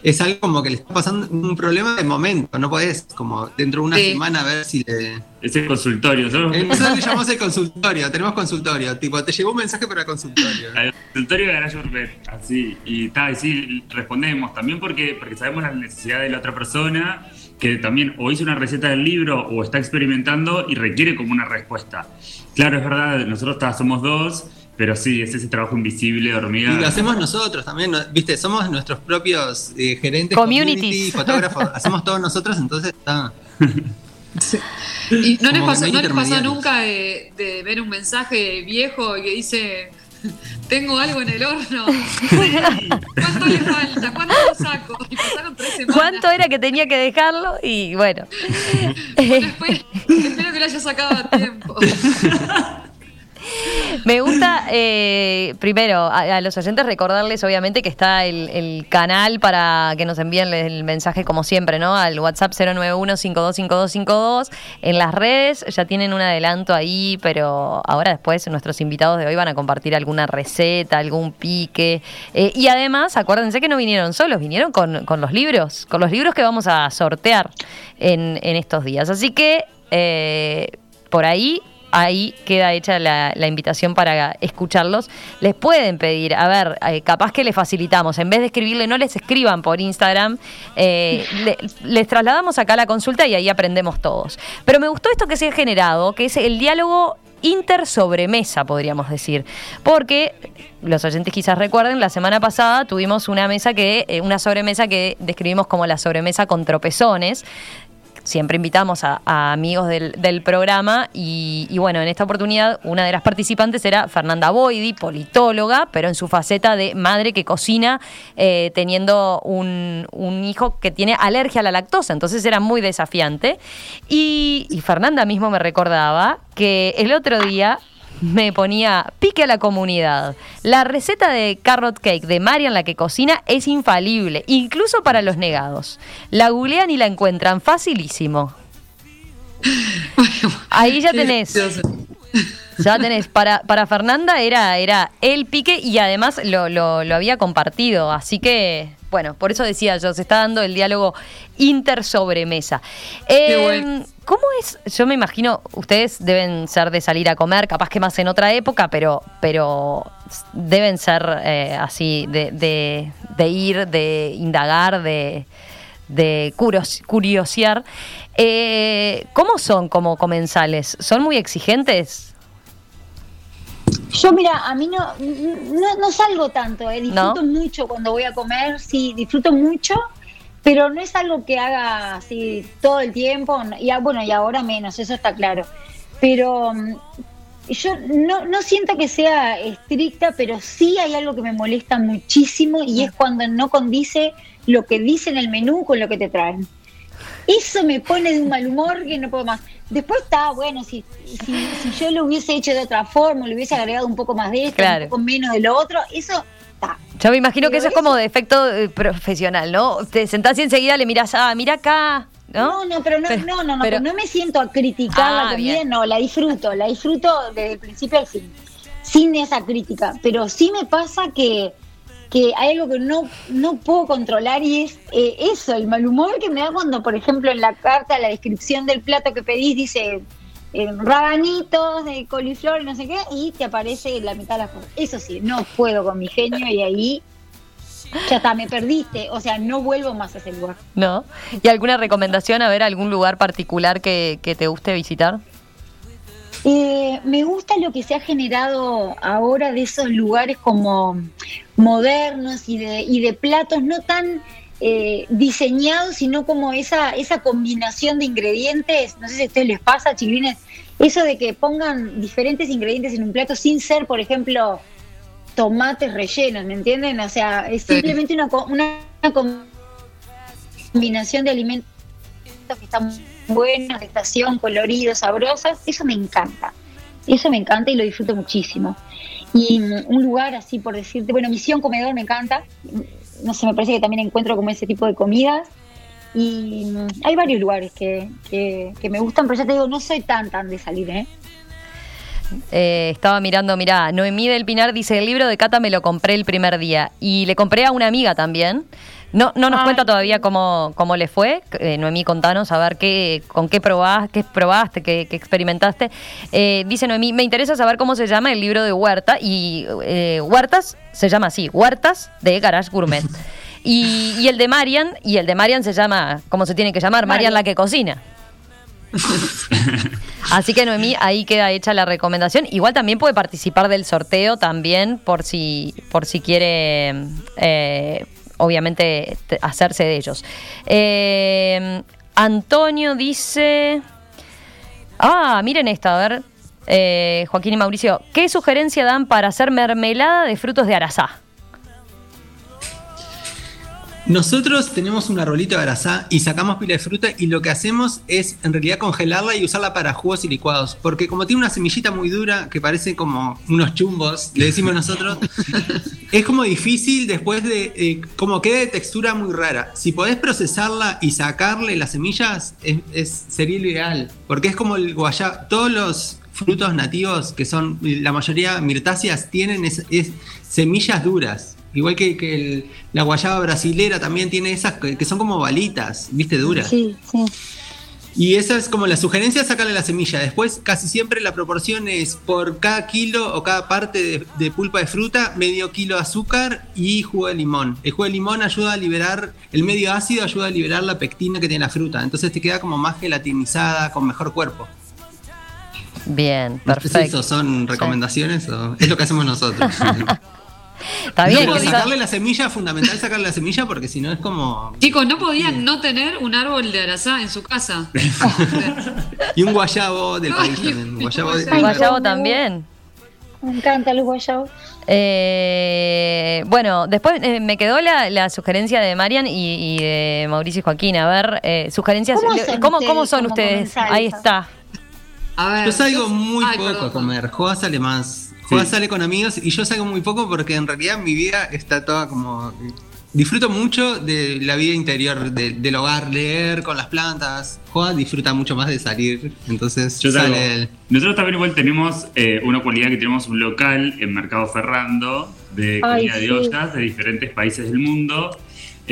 es algo como que le está pasando un problema de momento, no podés como dentro de una Sí. semana ver si le... Ese consultorio. Nosotros- Eh, Nosotros le llamamos el consultorio, tenemos consultorio, tipo, te llegó un mensaje para consultorio. Al consultorio de Garage Urbet, así. Y, ta, y sí, respondemos también porque, porque sabemos la necesidad de la otra persona que también o hizo una receta del libro o está experimentando y requiere como una respuesta. Claro, es verdad, nosotros somos dos, pero sí, es ese trabajo invisible hormiga. Y lo hacemos nosotros también, viste, somos nuestros propios eh, gerentes, community, fotógrafos, *laughs* hacemos todos nosotros, entonces está. Y no les pasó, no les pasó nunca de, de ver un mensaje viejo que dice tengo algo en el horno. *laughs* ¿Cuánto le falta? ¿Cuánto lo saco? Y pasaron tres semanas. ¿Cuánto era que tenía que dejarlo? Y bueno. Bueno, espero, espero que lo haya sacado a tiempo. *laughs* *laughs* Me gusta, eh, primero, a, los oyentes recordarles, obviamente, que está el, el canal para que nos envíen el mensaje, como siempre, ¿no? Al WhatsApp 091-525252. En las redes ya tienen un adelanto ahí, pero ahora después nuestros invitados de hoy van a compartir alguna receta, algún pique. Eh, y además, acuérdense que no vinieron solos, vinieron con, con los libros, con los libros que vamos a sortear en, en estos días. Así que, eh, por ahí ahí queda hecha la, invitación para escucharlos. Les pueden pedir, a ver, eh, capaz que les facilitamos, en vez de escribirle, no les escriban por Instagram, eh, le- les trasladamos acá la consulta y ahí aprendemos todos. Pero me gustó esto que se ha generado, que es el diálogo intersobremesa, podríamos decir. Porque los oyentes quizás recuerden, la semana pasada tuvimos una mesa que, eh, una sobremesa que describimos como la sobremesa con tropezones, siempre invitamos a, amigos del, programa y, bueno, en esta oportunidad una de las participantes era Fernanda Boidi, politóloga, pero en su faceta de madre que cocina eh, teniendo un, hijo que tiene alergia a la lactosa, entonces era muy desafiante. Y, y Fernanda mismo me recordaba que el otro día me ponía pique a la comunidad. La receta de carrot cake de Marian, la que cocina, es infalible, incluso para los negados. La googlean y la encuentran facilísimo. Ahí ya tenés. Ya tenés. Para, para Fernanda era, era el pique y además lo, lo, lo había compartido. Así que bueno, por eso decía yo, se está dando el diálogo intersobremesa. Eh, ¿Cómo es? Yo me imagino, ustedes deben ser de salir a comer, capaz que más en otra época, pero, pero deben ser eh, así, de, ir, de indagar, de, de curiosear. Eh, ¿Cómo son como comensales? ¿Son muy exigentes? Yo, mira, a mí no, no, salgo tanto, eh. disfruto mucho cuando voy a comer, sí, disfruto mucho, pero no es algo que haga así todo el tiempo, y bueno, y ahora menos, eso está claro. Pero mm, yo no, no siento que sea estricta, pero sí hay algo que me molesta muchísimo y es cuando no condice lo que dice en el menú con lo que te traen. Eso me pone de un mal humor que no puedo más. Después está, bueno, si, si, yo lo hubiese hecho de otra forma, le hubiese agregado un poco más de esto, un poco menos de lo otro, eso está. Yo me imagino que eso, es como de efecto eh, profesional, ¿no? Te sentás y enseguida le mirás, ah, mira acá. ¿No? no, pero no, no, no, no, no me siento a criticar la ah, comida, no, la disfruto, la disfruto desde el principio al fin, sin esa crítica. Pero sí me pasa que que hay algo que no, no puedo controlar y es eh, eso, el mal humor que me da cuando, por ejemplo, en la carta, la descripción del plato que pedís dice eh, rabanitos de coliflor no sé qué, y te aparece la mitad de las cosas. Eso sí, no puedo con mi genio y ahí ya está, me perdiste, o sea, no vuelvo más a ese lugar. ¿No? ¿Y alguna recomendación a ver algún lugar particular que, que te guste visitar? Eh, me gusta lo que se ha generado ahora de esos lugares como modernos y de, y de platos no tan eh, diseñados, sino como esa, esa combinación de ingredientes. No sé si a ustedes les pasa, chiquilines, eso de que pongan diferentes ingredientes en un plato sin ser, por ejemplo, tomates rellenos, ¿me entienden? O sea, es simplemente una, una combinación de alimentos que están buenas, de estación, coloridos, sabrosas, eso me encanta. Eso me encanta y lo disfruto muchísimo. Y un lugar así, por decirte, bueno, Misión Comedor me encanta. No sé, me parece que también encuentro como ese tipo de comidas. Y hay varios lugares que, que, me gustan, pero ya te digo, no soy tan, tan de salir, ¿eh? eh estaba mirando, mirá, Noemí del Pinar dice, el libro de Cata me lo compré el primer día y le compré a una amiga también. No, no nos cuenta todavía cómo, cómo le fue. Eh, Noemí, contanos a ver qué, con qué probaste, qué probaste, qué, experimentaste. Eh, dice Noemí, me interesa saber cómo se llama el libro de Huerta. Y eh, Huertas se llama así, Huertas de Garage Gourmet. Y, el de Marian, y el de Marian se llama, ¿cómo se tiene que llamar? Marian la que cocina. *laughs* Así que Noemí, ahí queda hecha la recomendación. Igual también puede participar del sorteo también por si, por si quiere obviamente hacerse de ellos. Eh, Antonio dice... Ah, miren esto, a ver, eh, Joaquín y Mauricio, ¿qué sugerencia dan para hacer mermelada de frutos de arazá? Nosotros tenemos una rolita de grasa y sacamos pila de fruta y lo que hacemos es en realidad congelarla y usarla para jugos y licuados. Porque como tiene una semillita muy dura que parece como unos chumbos, le decimos nosotros, *laughs* es como difícil después de, eh, como queda de textura muy rara. Si podés procesarla y sacarle las semillas, es, sería lo ideal. Porque es como el guayaba, todos los frutos nativos que son, la mayoría mirtáceas, tienen semillas duras. Igual que, la guayaba brasilera también tiene esas que, son como balitas, viste, duras. Sí, sí. Y esa es como la sugerencia, sacarle la semilla. Después, casi siempre la proporción es por cada kilo o cada parte de, pulpa de fruta, medio kilo de azúcar y jugo de limón. El jugo de limón ayuda a liberar, el medio ácido ayuda a liberar la pectina que tiene la fruta. Entonces te queda como más gelatinizada, con mejor cuerpo. Bien, No sé si perfecto. eso son recomendaciones o es lo que hacemos nosotros. *laughs* Está bien, No, sacarle la semilla, es fundamental sacarle la semilla porque si no es como. Chicos, no podían no tener un árbol de arazá en su casa. *laughs* Y un guayabo del país Ay, también. un guayabo de- guayabo también. Me encanta los guayabos. Eh, bueno, después eh, me quedó la, la sugerencia de Marian y, y de Mauricio y Joaquín. A ver, eh, sugerencias. ¿Cómo son ¿Cómo, ustedes cómo son ustedes? comensales? Ahí está. A ver, Yo salgo muy Ay, poco perdón. a comer. Joa sale más. Sí. sale con amigos y yo salgo muy poco porque en realidad mi vida está toda como. Disfruto mucho de la vida interior, de- del hogar, leer con las plantas. Joa disfruta mucho más de salir. Entonces Yo sale él. Nosotros también igual tenemos eh, una cualidad que tenemos un local en Mercado Ferrando de Ay, comida de sí. ollas de diferentes países del mundo.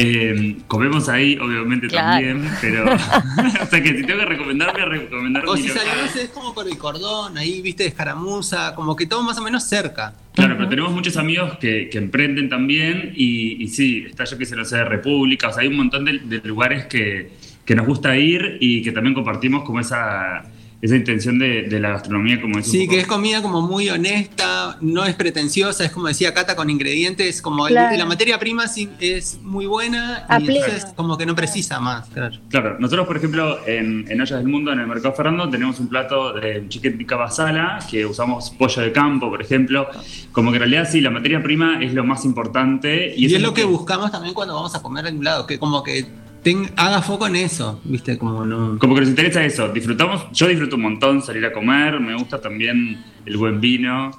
Eh, comemos ahí, obviamente Claro. también, pero. *laughs* *laughs* o sea que si tengo que recomendar, voy a recomendar O si local. salimos es como por el cordón, ahí viste de escaramuza, como que todo más o menos cerca. Claro, pero tenemos muchos amigos que, que emprenden también y, y sí, está yo que se lo sé de República, o sea, hay un montón de, de lugares que, que nos gusta ir y que también compartimos como esa, esa intención de, de la gastronomía como es Sí, poco- que es comida como muy honesta, no es pretenciosa, es como decía Cata, con ingredientes, como el- la materia prima sí es muy buena y entonces como que no precisa más, claro. Claro, nosotros por ejemplo en, en Ollas del Mundo, en el Mercado Ferrando, tenemos un plato de chicken tikka masala, que usamos pollo de campo, por ejemplo, como que en realidad sí, la materia prima es lo más importante. Y, es lo que buscamos también cuando vamos a comer en un lado, que como que ten- haga foco en eso, viste, como no... Como que nos interesa eso, disfrutamos, yo disfruto un montón salir a comer, me gusta también el buen vino.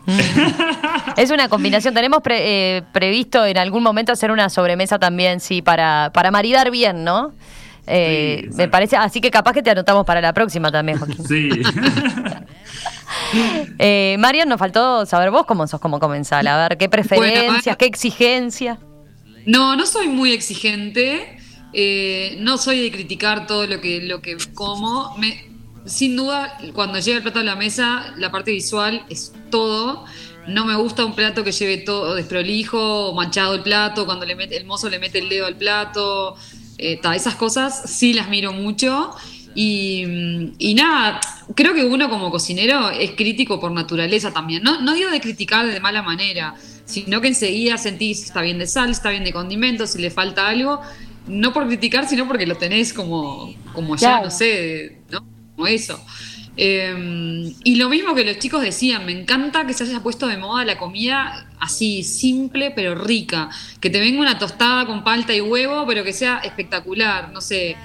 Es una combinación. Tenemos pre- eh, previsto en algún momento hacer una sobremesa también, sí, para, para maridar bien, ¿no? Eh, Sí, me parece, así que capaz que te anotamos para la próxima también, Joaquín. Sí. *laughs* Eh, Marian, nos faltó saber vos cómo sos como comensal. A ver, qué preferencias, Bueno, qué exigencias. No, no soy muy exigente. Eh, no soy de criticar todo lo que, lo que como. Sin duda, cuando llega el plato a la mesa, la parte visual es todo. No me gusta un plato que lleve todo desprolijo manchado el plato, cuando le mete, el mozo le mete el dedo al plato. eh, esas cosas sí las miro mucho. Y, mm, y nada, creo que uno como cocinero es crítico por naturaleza también. No, no digo de criticar de mala manera, sino que enseguida sentís está bien de sal, está bien de condimentos, si le falta algo. No por criticar, sino porque lo tenés como, como ya, Claro. no sé, ¿no? Como eso. Eh, y lo mismo que los chicos decían, me encanta que se haya puesto de moda la comida así, simple pero rica. Que te venga una tostada con palta y huevo, pero que sea espectacular, no sé.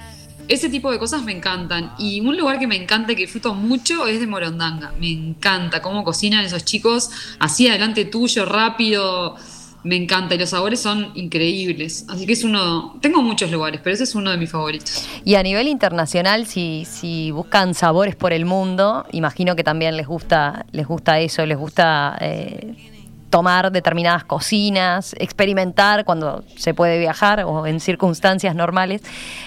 Ese tipo de cosas me encantan. Y un lugar que me encanta y que disfruto mucho es de Morondanga. Me encanta cómo cocinan esos chicos así adelante tuyo, rápido. Me encanta y los sabores son increíbles. Así que es uno. Tengo muchos lugares, pero ese es uno de mis favoritos. Y a nivel internacional, si, si buscan sabores por el mundo, imagino que también les gusta, les gusta eso, les gusta eh, tomar determinadas cocinas, experimentar cuando se puede viajar o en circunstancias normales.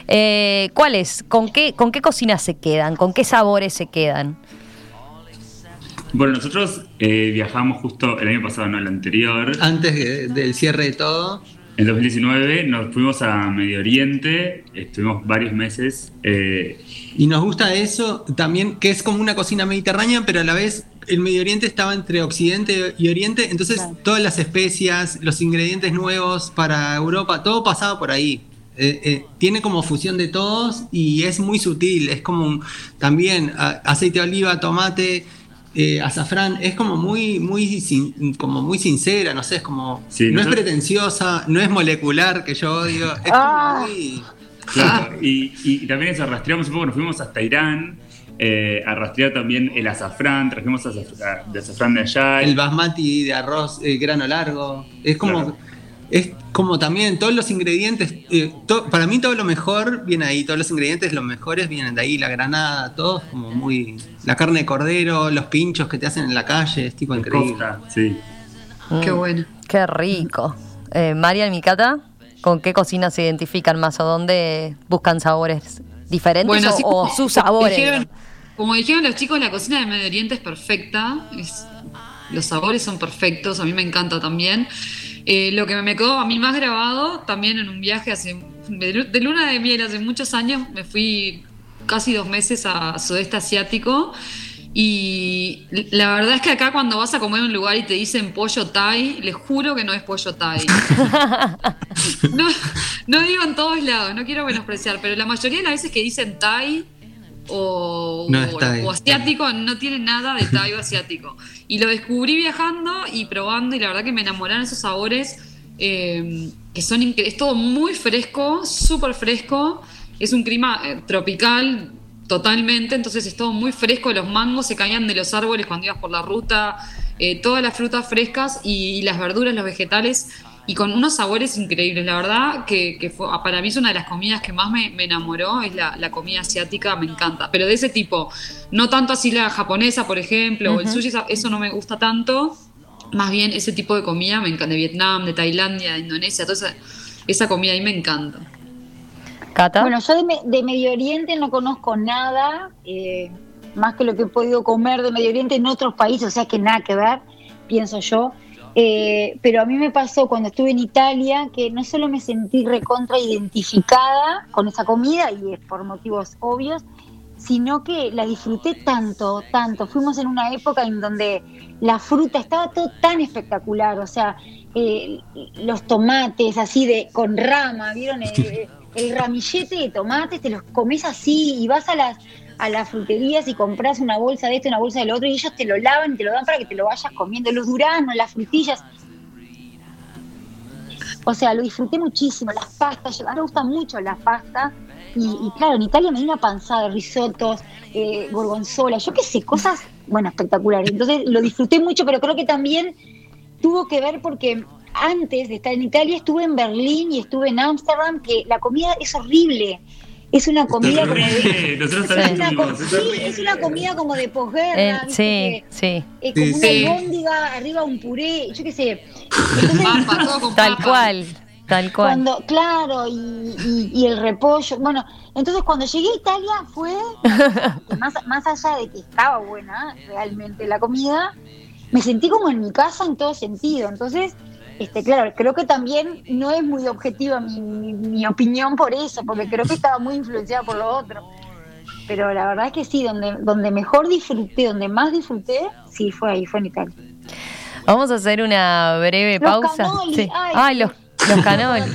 Eh, ¿Cuáles? ¿Con qué, ¿Con qué cocinas se quedan? ¿Con qué sabores se quedan? Bueno, nosotros eh, viajamos justo el año pasado, no el anterior. Antes de- del cierre de todo, En 2019 nos fuimos a Medio Oriente, estuvimos varios meses. eh, y nos gusta eso también, que es como una cocina mediterránea, pero a la vez el Medio Oriente estaba entre Occidente y Oriente, entonces Claro. todas las especias, los ingredientes nuevos para Europa, todo pasaba por ahí. Eh, eh, tiene como fusión de todos y es muy sutil, es como un- también a- aceite de oliva, tomate, eh, azafrán, es como muy, muy, sin- como muy sincera, no sé, es como, Sí, no es pretenciosa, no es molecular, que yo odio, es Ah. como muy... claro, y, y también eso, rastreamos un poco, nos fuimos hasta Irán eh, a rastrear también el azafrán, trajimos azaf- de azafrán de allá. el basmati de arroz eh, grano largo. Es como, Claro. Es como también todos los ingredientes. eh, to- para mí todo lo mejor viene ahí, todos los ingredientes los mejores vienen de ahí, la granada, todo es como muy. La carne de cordero, los pinchos que te hacen en la calle, es tipo increíble. Costa, sí. Qué Mm, bueno. Qué rico. Eh, Marian, Mikata, ¿con qué cocinas se identifican más o dónde buscan sabores diferentes o, así o como- sus sabores? dijeron- como dijeron los chicos, la cocina de Medio Oriente es perfecta. es- los sabores son perfectos, a mí me encanta también. Eh, lo que me quedó a mí más grabado, también en un viaje hace de, lu- de luna de miel hace muchos años, me fui casi dos meses a sudeste asiático Y la verdad es que acá cuando vas a comer en un lugar y te dicen pollo Thai, les juro que no es pollo Thai. *laughs* no, no digo en todos lados, no quiero menospreciar, pero la mayoría de las veces que dicen Thai o, No es o- Thai. o asiático no tiene nada de Thai o asiático. Y lo descubrí viajando y probando y la verdad que me enamoraron esos sabores eh, que son es todo muy fresco, súper fresco. Es un clima eh, tropical totalmente, entonces es todo muy fresco. Los mangos se caían de los árboles cuando ibas por la ruta, eh, todas las frutas frescas y, las verduras, los vegetales, y con unos sabores increíbles. La verdad que, que fue, para mí es una de las comidas que más me, me enamoró, es la, la comida asiática, me encanta. Pero de ese tipo, no tanto así la japonesa, por ejemplo, o el sushi, eso no me gusta tanto. Más bien ese tipo de comida me encanta, de Vietnam, de Tailandia, de Indonesia, toda esa, esa comida ahí me encanta. Cata. Bueno, yo de, Me- de Medio Oriente no conozco nada, eh, más que lo que he podido comer de Medio Oriente en otros países, o sea que nada que ver, pienso yo. Eh, pero a mí me pasó cuando estuve en Italia que no solo me sentí recontra identificada con esa comida, y es por motivos obvios, sino que la disfruté tanto, tanto. Fuimos en una época en donde la fruta estaba todo tan espectacular, o sea, eh, los tomates así de con rama, ¿vieron? El, el ramillete de tomates, te los comes así y vas a las a las fruterías y compras una bolsa de esto, una bolsa del otro y ellos te lo lavan y te lo dan para que te lo vayas comiendo. Los duranos, las frutillas. O sea, lo disfruté muchísimo. Las pastas, a mí me gusta mucho las pastas. Y, claro, en Italia me di una panzada de risotos, eh, gorgonzola, yo qué sé, cosas, bueno, espectaculares. Entonces lo disfruté mucho, pero creo que también tuvo que ver porque antes de estar en Italia estuve en Berlín y estuve en Ámsterdam, que la comida es horrible. Es una comida como de... Nosotros Es una, co- es sí, es una comida como de posguerra, Eh, sí, sí. eh, como Sí, una sí. albóndiga, arriba un puré, yo qué sé. Entonces, Papa, todo con Tal papa. cual, tal cual. cuando, claro, y, y- y el repollo. Bueno, entonces cuando llegué a Italia fue, *laughs* más, más allá de que estaba buena realmente la comida, me sentí como en mi casa en todo sentido. Entonces, este, claro, creo que también no es muy objetiva mi, mi- mi opinión por eso, porque creo que estaba muy influenciada por lo otro. Pero la verdad es que sí, donde, donde mejor disfruté, donde más disfruté, sí fue ahí, fue en Italia. Vamos a hacer una breve Los pausa. Sí. ay. Ay, los, los canoli. *laughs*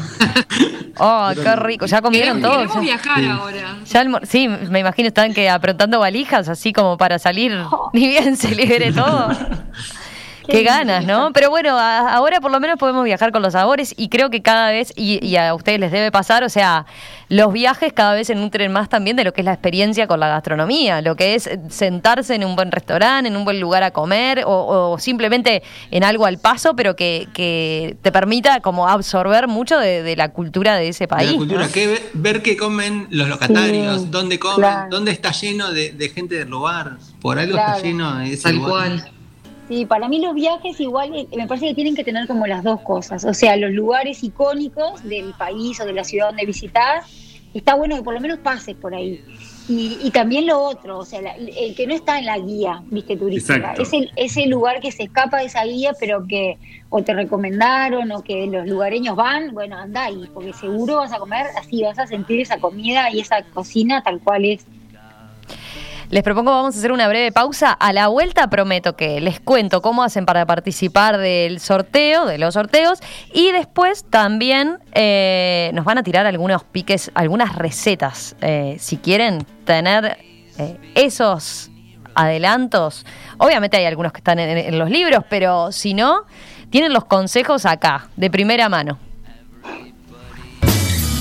Oh, qué rico. ¿Ya comieron todos? queremos Ya- viajar ahora. ya almor- sí, me imagino están que aprontando valijas así como para salir Oh. ni bien se libere todo. *laughs* Qué ganas, ¿no? Pero bueno, a- ahora por lo menos podemos viajar con los sabores y creo que cada vez, y, y a ustedes les debe pasar, o sea, los viajes cada vez se nutren más también de lo que es la experiencia con la gastronomía, lo que es sentarse en un buen restaurante, en un buen lugar a comer o, o simplemente en algo al paso, pero que, que te permita como absorber mucho de, de la cultura de ese de país. la cultura, ¿no? que ve- ver qué comen los locatarios, Sí, dónde comen, claro. dónde está lleno de, de gente del lugar. Por algo Claro. está lleno ese Tal lugar. cual. Sí, para mí los viajes igual eh, me parece que tienen que tener como las dos cosas, o sea, los lugares icónicos del país o de la ciudad donde visitas, está bueno que por lo menos pases por ahí. Y, y también lo otro, o sea, la- el que no está en la guía, viste, turística, es el, ese lugar que se escapa de esa guía, pero que o te recomendaron o que los lugareños van, bueno, anda ahí, porque seguro vas a comer así, vas a sentir esa comida y esa cocina tal cual es. Les propongo, vamos a hacer una breve pausa. A la vuelta prometo que les cuento cómo hacen para participar del sorteo, de los sorteos, y después también eh, nos van a tirar algunos piques, algunas recetas. Eh, si quieren tener eh, esos adelantos, obviamente hay algunos que están en, en los libros, pero si no, tienen los consejos acá, de primera mano.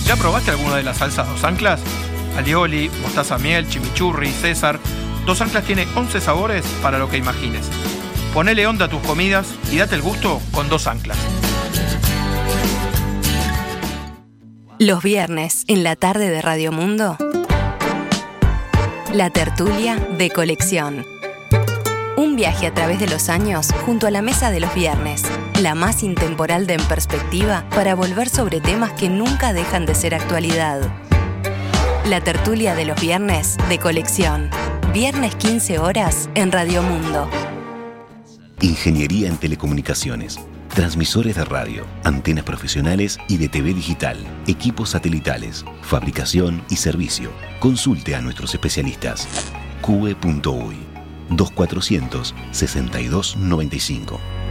¿Ya probaste alguna de las salsas dos anclas? Alioli, mostaza miel, chimichurri, César. Dos anclas tiene 11 sabores para lo que imagines. Ponele onda a tus comidas y date el gusto con dos anclas. Los viernes, en la tarde de Radio Mundo, la tertulia de colección. Un viaje a través de los años junto a la mesa de los viernes, la más intemporal de En Perspectiva para volver sobre temas que nunca dejan de ser actualidad. La tertulia de los viernes de colección. Viernes 15 horas en Radio Mundo. Ingeniería en telecomunicaciones. Transmisores de radio, antenas profesionales y de TV digital, equipos satelitales, fabricación y servicio. Consulte a nuestros especialistas. Cue.uy. 2400 6295.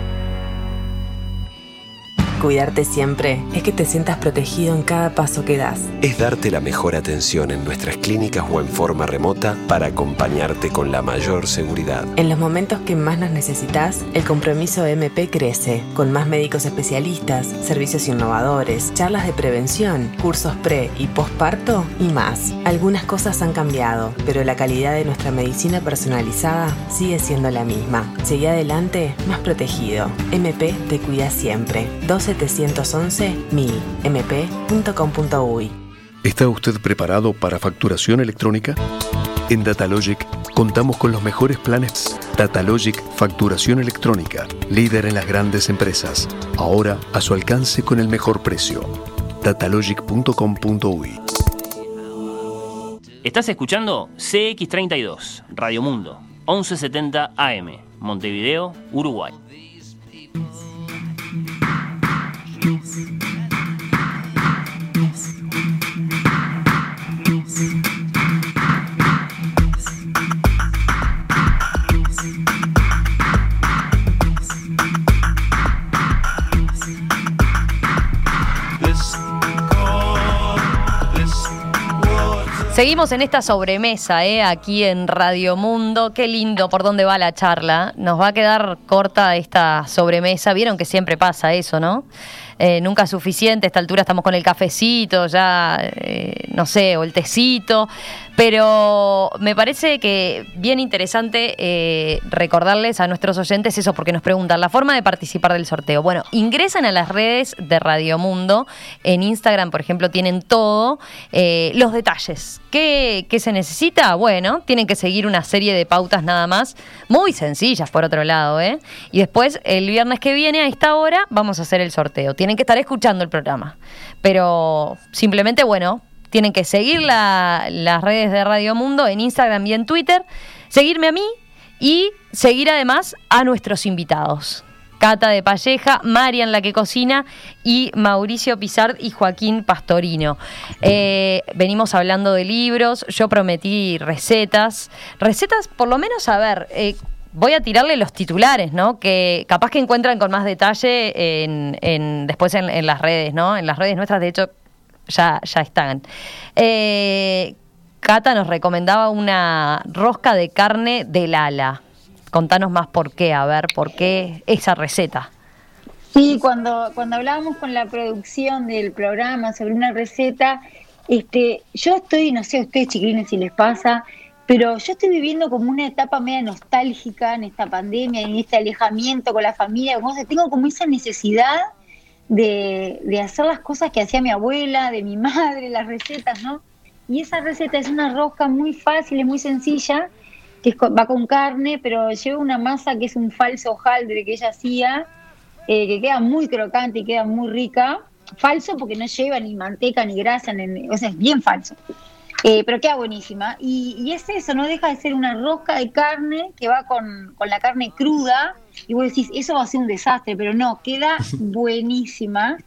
Cuidarte siempre es que te sientas protegido en cada paso que das. Es darte la mejor atención en nuestras clínicas o en forma remota para acompañarte con la mayor seguridad. En los momentos que más nos necesitas, el compromiso MP crece, con más médicos especialistas, servicios innovadores, charlas de prevención, cursos pre y postparto y más. Algunas cosas han cambiado, pero la calidad de nuestra medicina personalizada sigue siendo la misma. Seguí adelante más protegido. MP te cuida siempre. 711 1000 mp.com.uy. ¿Está usted preparado para facturación electrónica? En Datalogic contamos con los mejores planes. Datalogic Facturación Electrónica, líder en las grandes empresas. Ahora a su alcance con el mejor precio. Datalogic.com.uy. Estás escuchando CX32, Radio Mundo, 1170 AM, Montevideo, Uruguay. Seguimos en esta sobremesa, ¿eh? aquí en Radio Mundo. Qué lindo por dónde va la charla. Nos va a quedar corta esta sobremesa. Vieron que siempre pasa eso, ¿no? Eh, nunca es suficiente. A esta altura estamos con el cafecito, ya, eh, no sé, o el tecito. Pero me parece que bien interesante eh, recordarles a nuestros oyentes eso, porque nos preguntan la forma de participar del sorteo. Bueno, ingresan a las redes de Radio Mundo. En Instagram, por ejemplo, tienen todo. los detalles. ¿Qué, ¿Qué se necesita? Bueno, tienen que seguir una serie de pautas nada más. Muy sencillas, por otro lado, ¿eh? Y después, el viernes que viene, a esta hora, vamos a hacer el sorteo. Tienen que estar escuchando el programa. Pero simplemente, bueno, tienen que seguir las redes de Radio Mundo en Instagram y en Twitter, seguirme a mí y seguir además a nuestros invitados. Cata de Palleja, Marian la que cocina y Mauricio Pizard y Joaquín Pastorino. Eh, venimos hablando de libros, yo prometí recetas. Recetas, por lo menos, a ver, eh, voy a tirarle los titulares, ¿no? Que capaz que encuentran con más detalle en, después en, las redes, ¿no? En las redes nuestras, de hecho, ya, ya están. Eh, Cata nos recomendaba una rosca de carne del ala. Contanos más por qué, a ver, por qué esa receta. Sí, cuando, cuando hablábamos con la producción del programa sobre una receta, este, yo estoy, no sé a ustedes chiquilines si les pasa, pero yo estoy viviendo como una etapa media nostálgica en esta pandemia, en este alejamiento con la familia, como tengo como esa necesidad de, hacer las cosas que hacía mi abuela, de mi madre, las recetas, ¿no? Y esa receta es una rosca muy fácil, es muy sencilla, que va con carne, pero lleva una masa que es un falso hojaldre que ella hacía, eh, que queda muy crocante y queda muy rica. Falso porque no lleva ni manteca ni grasa, o sea, es bien falso. Eh, pero queda buenísima. Y, es eso, no deja de ser una rosca de carne que va con, con la carne cruda. Y vos decís, eso va a ser un desastre, pero no, queda *laughs* buenísima.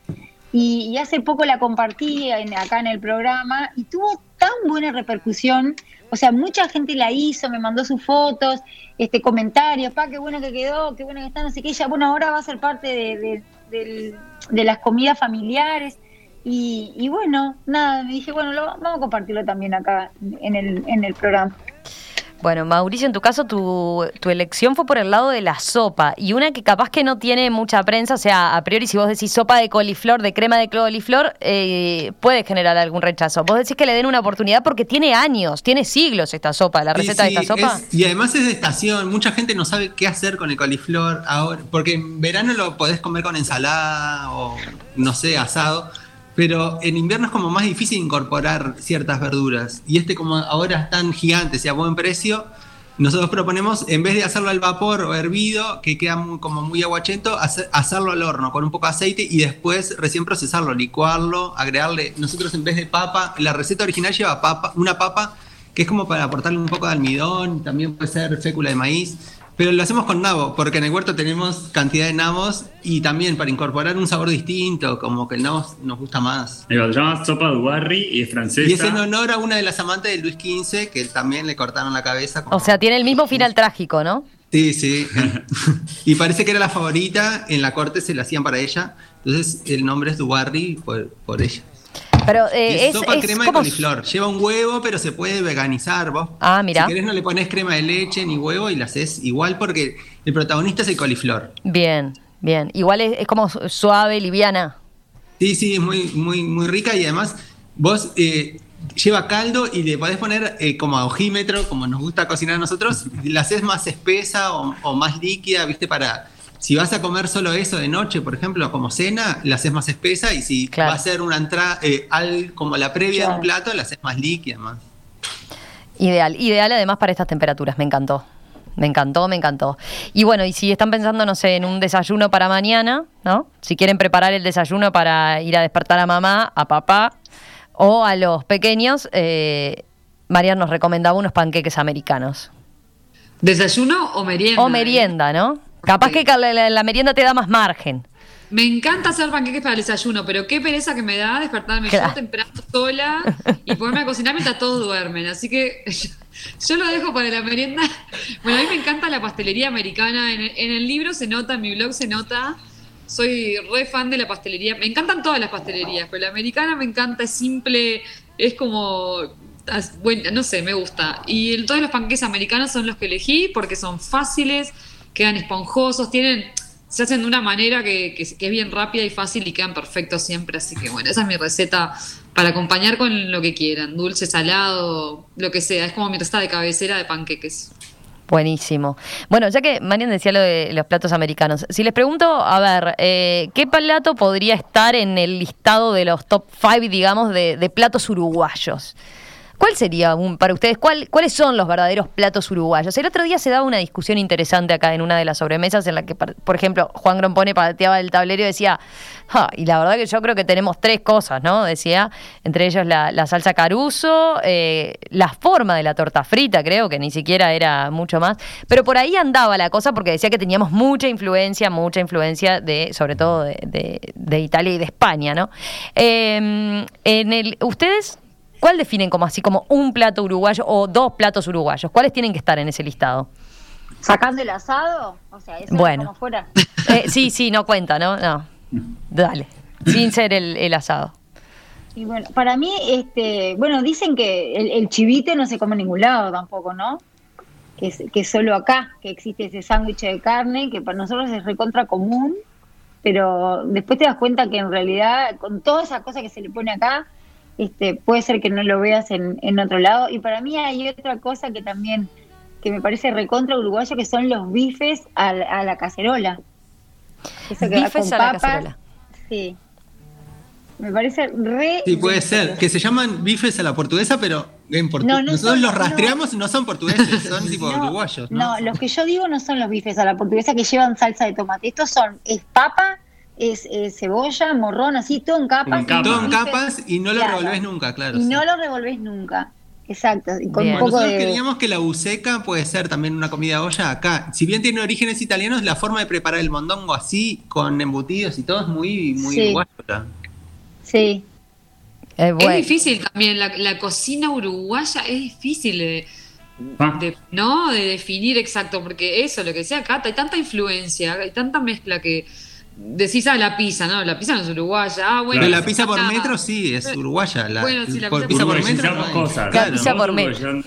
Y, hace poco la compartí acá en el programa y tuvo tan buena repercusión. O sea, mucha gente la hizo, me mandó sus fotos, este comentarios, pa, qué bueno que quedó, qué bueno que está, no sé qué. Ella, bueno, ahora va a ser parte de, de las comidas familiares. Y, bueno, nada, me dije, bueno, lo, vamos a compartirlo también acá en el, en el programa. Bueno, Mauricio, en tu caso, tu, tu, elección fue por el lado de la sopa y una que capaz que no tiene mucha prensa, o sea, a priori si vos decís sopa de coliflor, de crema de coliflor, eh, puede generar algún rechazo. Vos decís que le den una oportunidad porque tiene años, tiene siglos esta sopa, la receta de esta sopa. y además es de estación, mucha gente no sabe qué hacer con el coliflor ahora, porque en verano lo podés comer con ensalada o, no sé, asado pero en invierno es como más difícil incorporar ciertas verduras. Y este como ahora es tan gigante, y a buen precio, nosotros proponemos, en vez de hacerlo al vapor o hervido, que queda como muy aguachento, hacerlo al horno con un poco de aceite y después recién procesarlo, licuarlo, agregarle, nosotros en vez de papa, la receta original lleva papa, una papa que es como para aportarle un poco de almidón, también puede ser fécula de maíz, pero lo hacemos con nabo, porque en el huerto tenemos cantidad de nabos y también para incorporar un sabor distinto, como que el nabo nos gusta más. Se llama sopa de Barry y es francesa. Y es en honor a una de las amantes de Luis XV, que también le cortaron la cabeza. como- O sea, tiene el mismo final trágico, ¿no? Sí, sí. *laughs* y parece que era la favorita, en la corte se la hacían para ella, entonces el nombre es Dubarry por, por ella. Pero *laughs* eh, es, sopa es crema de coliflor. Lleva un huevo, pero se puede veganizar vos. Ah, mira. Si querés no le pones crema de leche ni huevo y la haces igual porque el protagonista es el coliflor. Bien, bien. Igual es, es como suave, liviana. Sí, sí, es muy, muy, muy rica y además vos eh, lleva caldo y le podés poner eh, como a ojímetro, como nos gusta cocinar a nosotros, la haces más espesa o, o más líquida, ¿viste? Para. Si vas a comer solo eso de noche, por ejemplo, como cena, la haces más espesa y si Claro. va a ser una entrada, eh, al, como la previa de un plato, la haces más líquida, más. Ideal, ideal además para estas temperaturas, me encantó. Me encantó, me encantó. Y bueno, y si están pensando, no sé, en un desayuno para mañana, ¿no? Si quieren preparar el desayuno para ir a despertar a mamá, a papá o a los pequeños, eh, Marian nos recomendaba unos panqueques americanos. ¿Desayuno o merienda? O merienda, ¿no? Capaz que la, la- la merienda te da más margen. Me encanta hacer panqueques para el desayuno, pero qué pereza que me da despertarme Claro. yo temprano sola y ponerme a cocinar mientras todos duermen. Así que yo, *laughs* yo lo dejo para la merienda. Bueno, a mí me encanta la pastelería americana. En el, en el libro se nota, en mi blog se nota. Soy re fan de la pastelería. Me encantan todas las pastelerías, pero la americana me encanta, es simple, es como. Bueno, no sé, me gusta. Y el- todos los panqueques americanos son los que elegí porque son fáciles, quedan esponjosos, tienen se hacen de una manera que, que- que es bien rápida y fácil y quedan perfectos siempre. Así que bueno, esa es mi receta para acompañar con lo que quieran, dulce, salado, lo que sea. Es como mi receta de cabecera de panqueques. Buenísimo. Bueno, ya que Marian decía lo de los platos americanos, si les pregunto, a ver, eh, ¿qué plato podría estar en el listado de los top 5, digamos, de, de platos uruguayos? ¿Cuál sería para ustedes? ¿cuál- ¿Cuáles son los verdaderos platos uruguayos? El otro día se daba una discusión interesante acá en una de las sobremesas en la que, por ejemplo, Juan Grompone pateaba el tablero y decía, "Ja, y la verdad que yo creo que tenemos tres cosas, ¿no? Decía, entre ellos la, salsa caruso, eh, la forma de la torta frita, creo que ni siquiera era mucho más, pero por ahí andaba la cosa porque decía que teníamos mucha influencia, mucha influencia de, sobre todo de, de- de Italia y de España, ¿no? Eh, en el, ¿Ustedes cuál definen como así como un plato uruguayo o dos platos uruguayos? ¿Cuáles tienen que estar en ese listado? Sacando el asado, o sea, eso Bueno. como fuera. *laughs* Eh, sí, sí, no cuenta, ¿no? No. Dale. Sin ser el, el asado. Y bueno, para mí, este, bueno, dicen que el, el chivite no se come en ningún lado tampoco, ¿no? Que es, que es solo acá, que existe ese sándwich de carne, que para nosotros es recontra común, pero después te das cuenta que en realidad, con toda esa cosa que se le pone acá, este, puede ser que no lo veas en, en otro lado. Y para mí hay otra cosa que también, que me parece recontra uruguayo, que son los bifes a, la- a la cacerola. Eso que va Bifes con a la cacerola. Sí. Me parece re. Sí, puede ser. Que se llaman bifes a la portuguesa, pero en portu- No, no nosotros son- los no. rastreamos y no son portugueses, *laughs* son tipo No, uruguayos. ¿no? No, los que yo digo no son los bifes a la portuguesa que llevan salsa de tomate. Estos son, es papa, es, eh, cebolla, morrón, así, todo en capas. En capas. y Todo en capas y no lo Claro. revolvés nunca, claro. Y sí. no lo revolvés nunca. Exacto. Y con Bien. un poco Nosotros de. creíamos que la buceca puede ser también una comida olla acá. Si bien tiene orígenes italianos, la forma de preparar el mondongo así, con embutidos y todo, es muy, muy Sí. uruguayo. Sí. Eh, bueno. Es difícil también, la, la cocina uruguaya es difícil de, Ah. de- ¿no? de definir exacto, porque eso, lo que decía Cata, hay tanta influencia, hay tanta mezcla que decís, ah, la pizza, ¿no? La pizza no es uruguaya, ah, bueno. Pero la pizza por metro sí, es uruguaya. La, Bueno, sí, la pizza por metro no. La pizza por metro.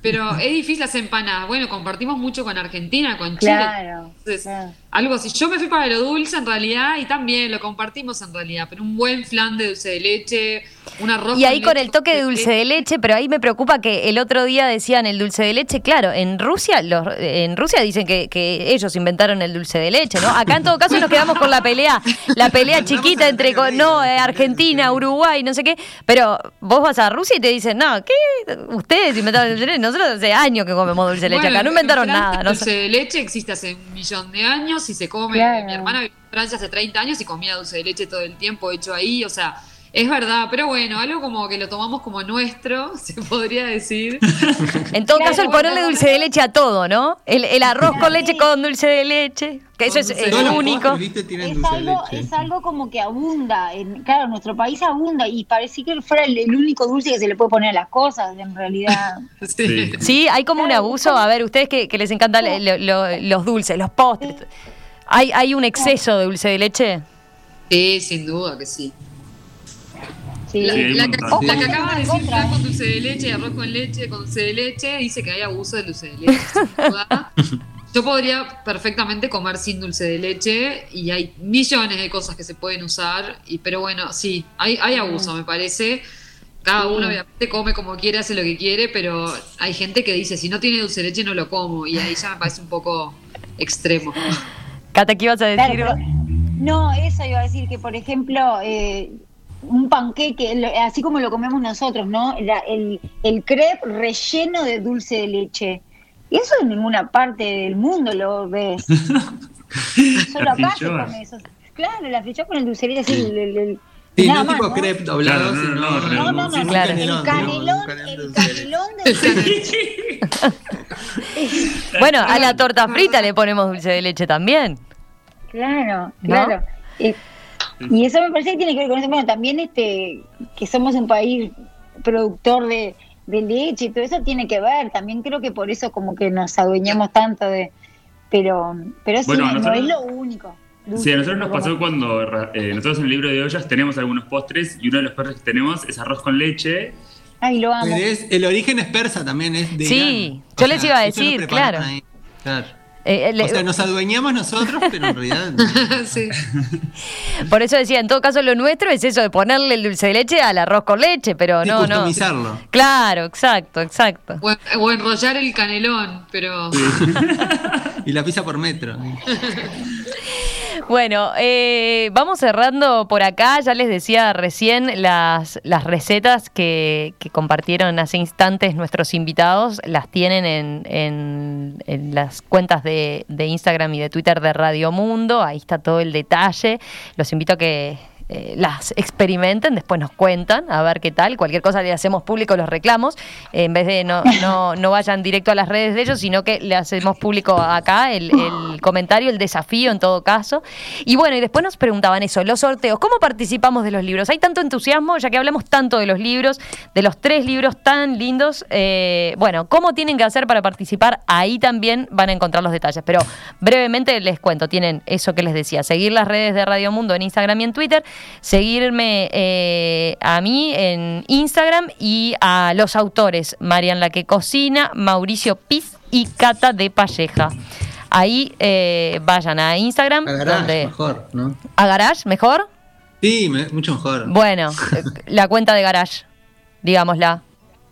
Pero es difícil las empanadas. Bueno, compartimos mucho con Argentina, con Chile. Claro. Entonces, claro. Algo así. Yo me fui para lo dulce en realidad y también lo compartimos en realidad. Pero un buen flan de dulce de leche, un arroz. Y ahí con leche, el toque de dulce de leche, pero ahí me preocupa que el otro día decían el dulce de leche, claro, en Rusia, los, en Rusia dicen que, que ellos inventaron el dulce de leche, ¿no? Acá en todo caso nos quedamos con la pelea, la pelea chiquita entre no, eh, Argentina, Uruguay, no sé qué, pero vos vas a Rusia y te dicen, no, ¿qué? Ustedes inventaron el dulce de leche, nosotros hace años que comemos dulce de leche Bueno, acá, no en inventaron nada, El no dulce sé. de leche existe hace un millón de años y se come. Claro. Mi hermana vivió en Francia hace 30 años y comía dulce de leche todo el tiempo hecho ahí. O sea, Es verdad, pero bueno, algo como que lo tomamos como nuestro, *laughs* se podría decir. En todo Claro, caso, el ponerle dulce de leche a todo, ¿no? El, el arroz con leche con dulce de leche, que eso es, es único. Es algo, es algo como que abunda, en, claro, en nuestro país abunda y parecía que fuera el, el único dulce que se le puede poner a las cosas, en realidad. *laughs* Sí. Sí, hay como un abuso. A ver, ustedes que, que les encantan lo- lo- los dulces, los postres. ¿Hay, ¿Hay un exceso de dulce de leche? Sí, sin duda que sí. Sí. La, Sí, que, montón. la que acaba de decir flan con dulce de leche, arroz con leche, con dulce de leche, dice que hay abuso del dulce de leche. sin *laughs* duda. Yo podría perfectamente comer sin dulce de leche y hay millones de cosas que se pueden usar, y, pero bueno, sí, hay, hay abuso, me parece. Cada uno obviamente come como quiere, hace lo que quiere, pero hay gente que dice, si no tiene dulce de leche no lo como, y ahí ya me parece un poco extremo. Cata, ¿qué ibas a Claro, decir? pero- no, eso iba a decir que, por ejemplo, eh, un panqueque, así como lo comemos nosotros, ¿no? La- el, el crepe relleno de dulce de leche. Y eso en ninguna parte del mundo lo ves. *laughs* Solo acá se come eso. Claro, la frijoles con el dulce de leche, así, el- el- el- Sí, nada no más, tipo ¿no? crepe doblado, Claro, no, sino no, no, No, no, sí, Claro. el canelón, el canelón de leche. *laughs* Bueno, a la torta frita le ponemos dulce de leche también. Claro, ¿No? claro. Eh, y eso me parece que tiene que ver con eso. Bueno, también este que somos un país productor de, de leche y todo eso tiene que ver. También creo que por eso como que nos adueñamos tanto de... Pero, pero sí, Bueno, no, nosotros- es lo único. Sí, a nosotros nos pasó cuando eh, nosotros en el libro de ollas tenemos algunos postres y uno de los postres que tenemos es arroz con leche. Ay, lo amo. Pero es- el origen es persa también, es de Sí, Irán. yo les iba a decir, claro. ahí, claro. Eh, eh, le- O sea, nos adueñamos nosotros, pero en realidad. *laughs* Sí. Por eso decía, en todo caso lo nuestro es eso de ponerle el dulce de leche al arroz con leche, pero Sí, no, no. customizarlo. Claro, exacto, exacto. O, o enrollar el canelón, pero... *laughs* Y la pizza por metro. *laughs* Bueno, eh, vamos cerrando por acá. Ya les decía recién las, las recetas que, que compartieron hace instantes nuestros invitados. Las tienen en, en- en las cuentas de, de Instagram y de Twitter de Radio Mundo. Ahí está todo el detalle. Los invito a que eh, las experimenten, después nos cuentan a ver qué tal. Cualquier cosa le hacemos público los reclamos. En vez de no, no, no vayan directo a las redes de ellos, sino que le hacemos público acá el, el comentario, el desafío en todo caso. Y bueno, y después nos preguntaban eso, los sorteos, ¿cómo participamos de los libros? Hay tanto entusiasmo, ya que hablamos tanto de los libros, de los tres libros tan lindos. eh, bueno, ¿cómo tienen que hacer para participar? Ahí también van a encontrar los detalles. Pero brevemente les cuento, tienen eso que les decía, seguir las redes de Radio Mundo en Instagram y en Twitter, seguirme eh, a mí en Instagram y a los autores, Marian La que cocina, Mauricio Piz y Cata de Palleja. Ahí eh, vayan a Instagram, A garage, donde mejor, ¿no? a Garage, mejor. Sí, me- mucho mejor. Bueno, *laughs* la cuenta de Garage, digámosla.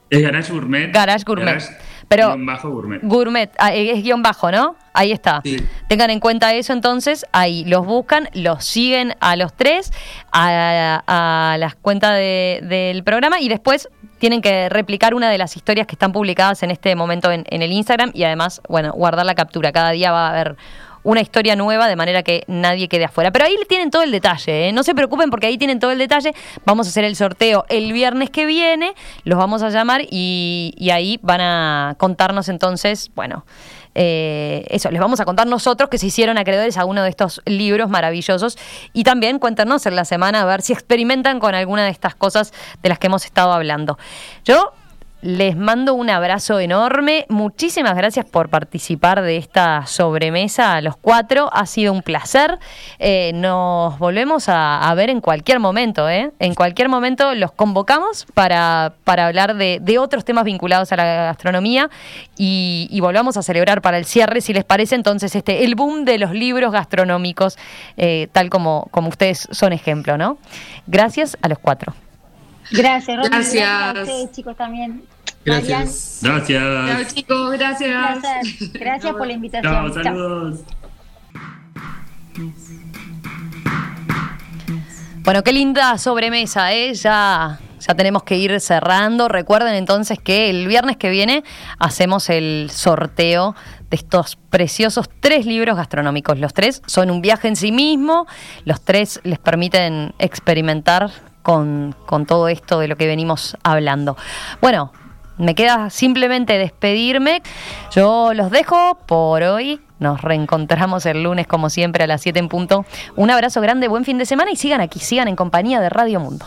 Es Garage Gourmet. Garage Gourmet. Pero- guion bajo gourmet. Gourmet, ah, eh, es guion bajo, ¿no? Ahí está. Sí. Tengan en cuenta eso entonces, ahí los buscan, los siguen a los tres, a, a las cuentas de- del programa y después tienen que replicar una de las historias que están publicadas en este momento en, en el Instagram y además, bueno, guardar la captura. Cada día va a haber una historia nueva de manera que nadie quede afuera. Pero ahí tienen todo el detalle, ¿eh? no se preocupen porque ahí tienen todo el detalle. Vamos a hacer el sorteo el viernes que viene, los vamos a llamar y, ahí van a contarnos entonces, bueno, eh, eso, les vamos a contar nosotros que se hicieron acreedores a uno de estos libros maravillosos y también cuéntanos en la semana a ver si experimentan con alguna de estas cosas de las que hemos estado hablando. Yo les mando un abrazo enorme. Muchísimas gracias por participar de esta sobremesa a los cuatro. Ha sido un placer. Eh, nos volvemos a, ver en cualquier momento. ¿eh? En cualquier momento los convocamos para, para hablar de, de otros temas vinculados a la gastronomía y, y volvamos a celebrar para el cierre, si les parece, entonces este el boom de los libros gastronómicos, eh, tal como, como ustedes son ejemplo. ¿no? Gracias a los cuatro. Gracias, Romy. Gracias. a ustedes, chicos, también. Marian, Gracias. Chao Gracias. chicos, gracias. Gracias, gracias por la invitación. Chao. saludos. Bueno, qué linda sobremesa, ¿eh? Ya, ya tenemos que ir cerrando. Recuerden entonces que el viernes que viene hacemos el sorteo de estos preciosos tres libros gastronómicos. Los tres son un viaje en sí mismo, los tres les permiten experimentar con, todo esto de lo que venimos hablando. Bueno, me queda simplemente despedirme. Yo los dejo por hoy. Nos reencontramos el lunes, como siempre, a las 7 en punto. Un abrazo grande, buen fin de semana y sigan aquí, sigan en compañía de Radio Mundo.